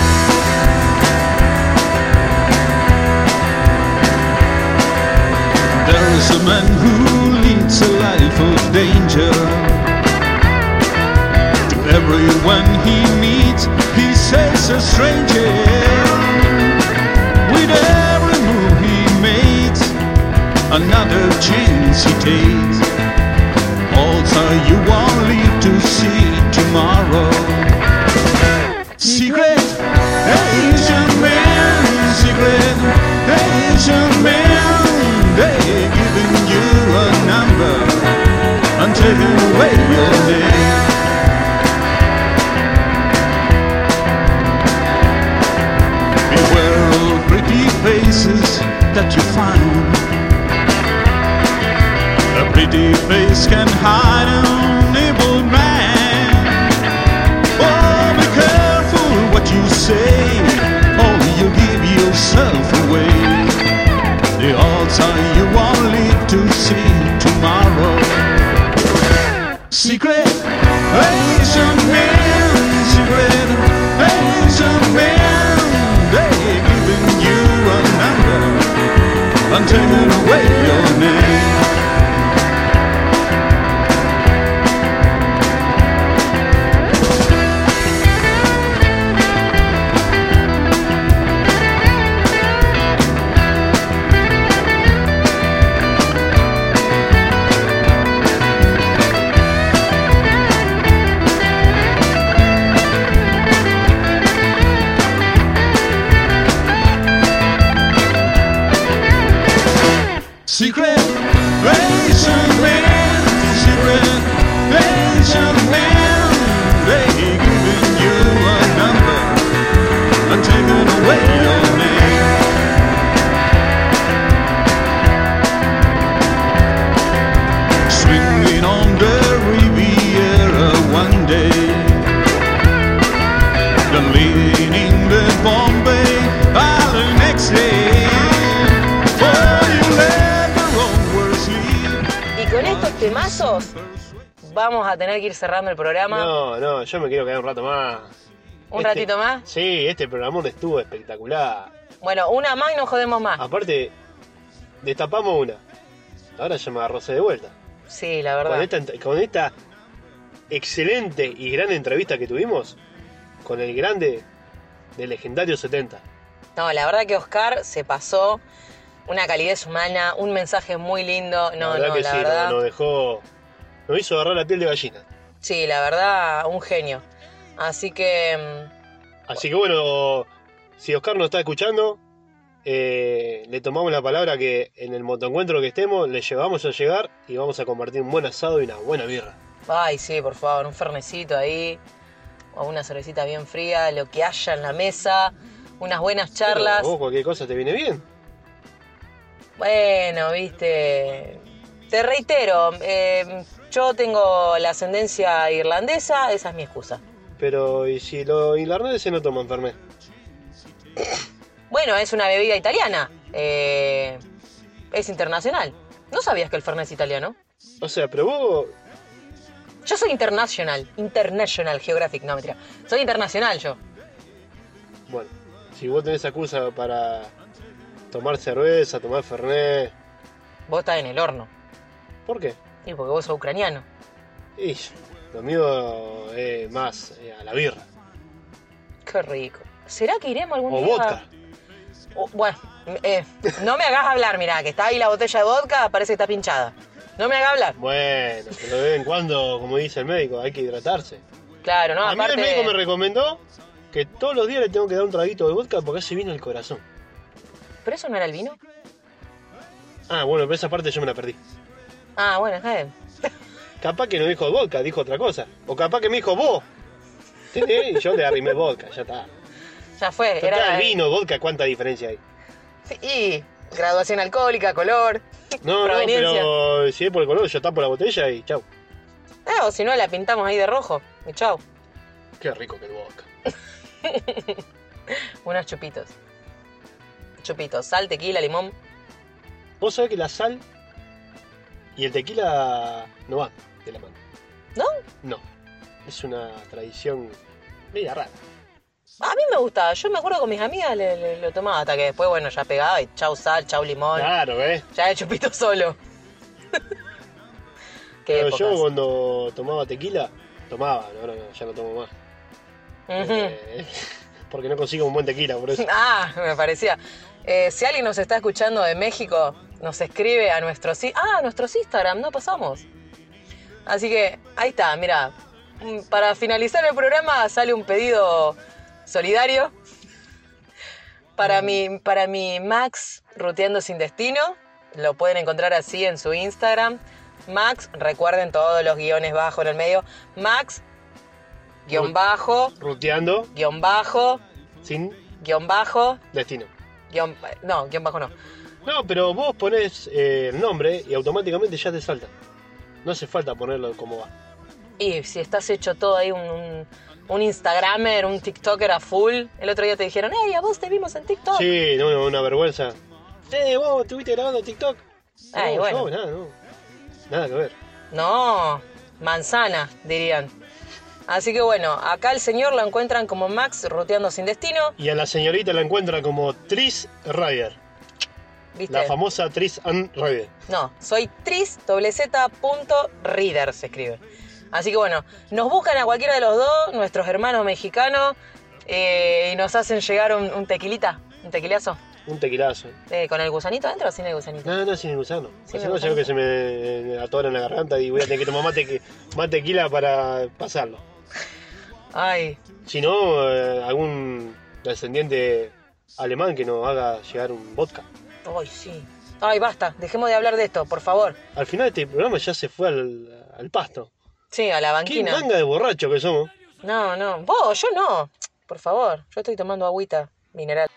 Is a man who leads a life of danger. To everyone he meets, he says a stranger. With every move he makes, another chance he takes. Also, you won't to see tomorrow. Secret Beware of pretty faces that you find. A pretty face can hide an temazos vamos a tener que ir cerrando el programa. No, no, yo me quiero quedar un rato más. ¿Un Este- ratito más? Sí, este programa estuvo espectacular. Bueno, una más y no jodemos más. Aparte, destapamos una. Ahora ya me agarró de vuelta. Sí, la Con verdad. esta, ent- con esta excelente y gran entrevista que tuvimos con el grande del legendario 70. No, la verdad que Oscar se pasó una calidez humana, un mensaje muy lindo. No, la verdad no, que la sí, verdad. nos, dejó nos hizo agarrar la piel de gallina. Sí, la verdad, un genio. Así que. mm, Así que bueno, si Oscar nos está escuchando, eh, le tomamos la palabra que en el motoencuentro que estemos, le llevamos a llegar y vamos a compartir un buen asado y una buena birra. Ay, sí, por favor, un fernecito ahí. O una cervecita bien fría, lo que haya en la mesa. Unas buenas charlas. Pero vos cualquier cosa te viene bien. Bueno, viste. Te reitero, eh, yo tengo la ascendencia irlandesa, esa es mi excusa. Pero, ¿y si los irlandeses no toman Fernet? Bueno, es una bebida italiana. eh, es internacional. ¿No sabías que el Fernet es italiano? O sea, pero vos... Yo soy internacional. International Geographic, no, mentira. Soy internacional yo. Bueno, si vos tenés excusa para tomar cerveza, tomar Fernet... Vos estás en el horno. ¿Por qué? Sí, porque vos sos ucraniano. Y lo mío es más eh, a la birra. Qué rico. ¿Será que iremos algún O día? vodka. O- bueno, eh, no me hagas hablar, mirá, que está ahí la botella de vodka, parece que está pinchada. No me hagas hablar. Bueno, pero de vez en cuando, como dice el médico, hay que hidratarse. Claro, no, a mí aparte... el médico me recomendó que todos los días le tengo que dar un traguito de vodka porque hace bien al corazón. ¿Pero eso no era el vino? Ah, bueno, pero esa parte yo me la perdí. Ah, bueno, bien. Capaz que no dijo vodka, dijo otra cosa. O capaz que me dijo vos. Y yo le arrimé vodka, ya está. Ya fue. Total, Era, vino, vodka, ¿cuánta diferencia hay? Sí, y graduación alcohólica, color, No, no, pero si es por el color, yo tapo la botella y chau. Ah, o si no, la pintamos ahí de rojo. Y chau. Qué rico que el vodka. Unos chupitos. Chupitos. Sal, tequila, limón. Vos sabés que la sal y el tequila no van de la mano. ¿No? No. Es una tradición media rara. A mí me gustaba. Yo me acuerdo con mis amigas le, le- lo tomaba hasta que después, bueno, ya pegaba y chau sal, chau limón. Claro, ¿ves? Ya el chupito solo. Qué Pero épocas. yo cuando tomaba tequila, tomaba, ahora no, ya no tomo más. Ujú. Eh, porque no consigo un buen tequila, por eso. Ah, me parecía. Eh, si alguien nos está escuchando de México, nos escribe a nuestros ah, a nuestros Instagram, no pasamos. Así que ahí está, mira. Mm, Para finalizar el programa sale un pedido solidario para mi para mi Max ruteando sin destino. Lo pueden encontrar así en su Instagram. Max, recuerden todos los guiones bajo en el medio. Max guion bajo, Ruteando guion bajo, sin guion bajo, destino. Guión, no, guion bajo no. No, pero vos pones eh, el nombre y automáticamente ya te salta. No hace falta ponerlo como va. Y si estás hecho todo ahí, un, un, un Instagramer, un TikToker a full, el otro día te dijeron, hey, a vos te vimos en TikTok. Sí, no, no, una vergüenza. Eh, vos estuviste grabando TikTok. Ay, no, bueno. yo, nada, no. Nada que ver. No, manzana, dirían. Así que bueno, acá el señor lo encuentran como Max ruteando sin destino. Y a la señorita la encuentra como Tris Ryder. ¿Viste? La famosa Tris Ann Ryder. No, soy tris, doble Z, punto, reader se escribe. Así que bueno, nos buscan a cualquiera de los dos, nuestros hermanos mexicanos, eh, y nos hacen llegar un, un tequilita, un tequilazo. Un tequilazo. Eh, ¿Con el gusanito adentro o sin el gusanito? No, no, sin el gusano. Sin el no, gusano. que se me, atora en la garganta y voy a tener que tomar más tequila para pasarlo. Ay, Si no, eh, algún descendiente alemán que nos haga llegar un vodka. ay, sí. Ay, basta, dejemos de hablar de esto, por favor. Al final este programa ya se fue al, al pasto. Sí, a la ¿Qué banquina. manga de borracho que somos? No, no, vos, yo no. Por favor, yo estoy tomando agüita mineral.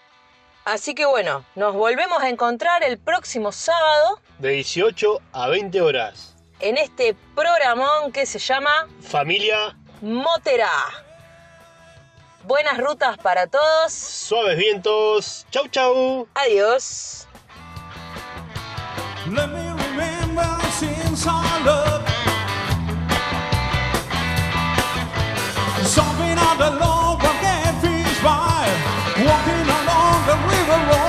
Así que bueno, nos volvemos a encontrar el próximo sábado De 18 a 20 horas. en este programón que se llama Familia, Motera. Buenas rutas para todos. suaves vientos. Chau, chau. Adiós. Let me remember since our love. Something on the low get fish by. Walking along the river road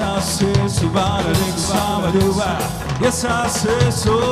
Yes, I say so, Yes, I say so,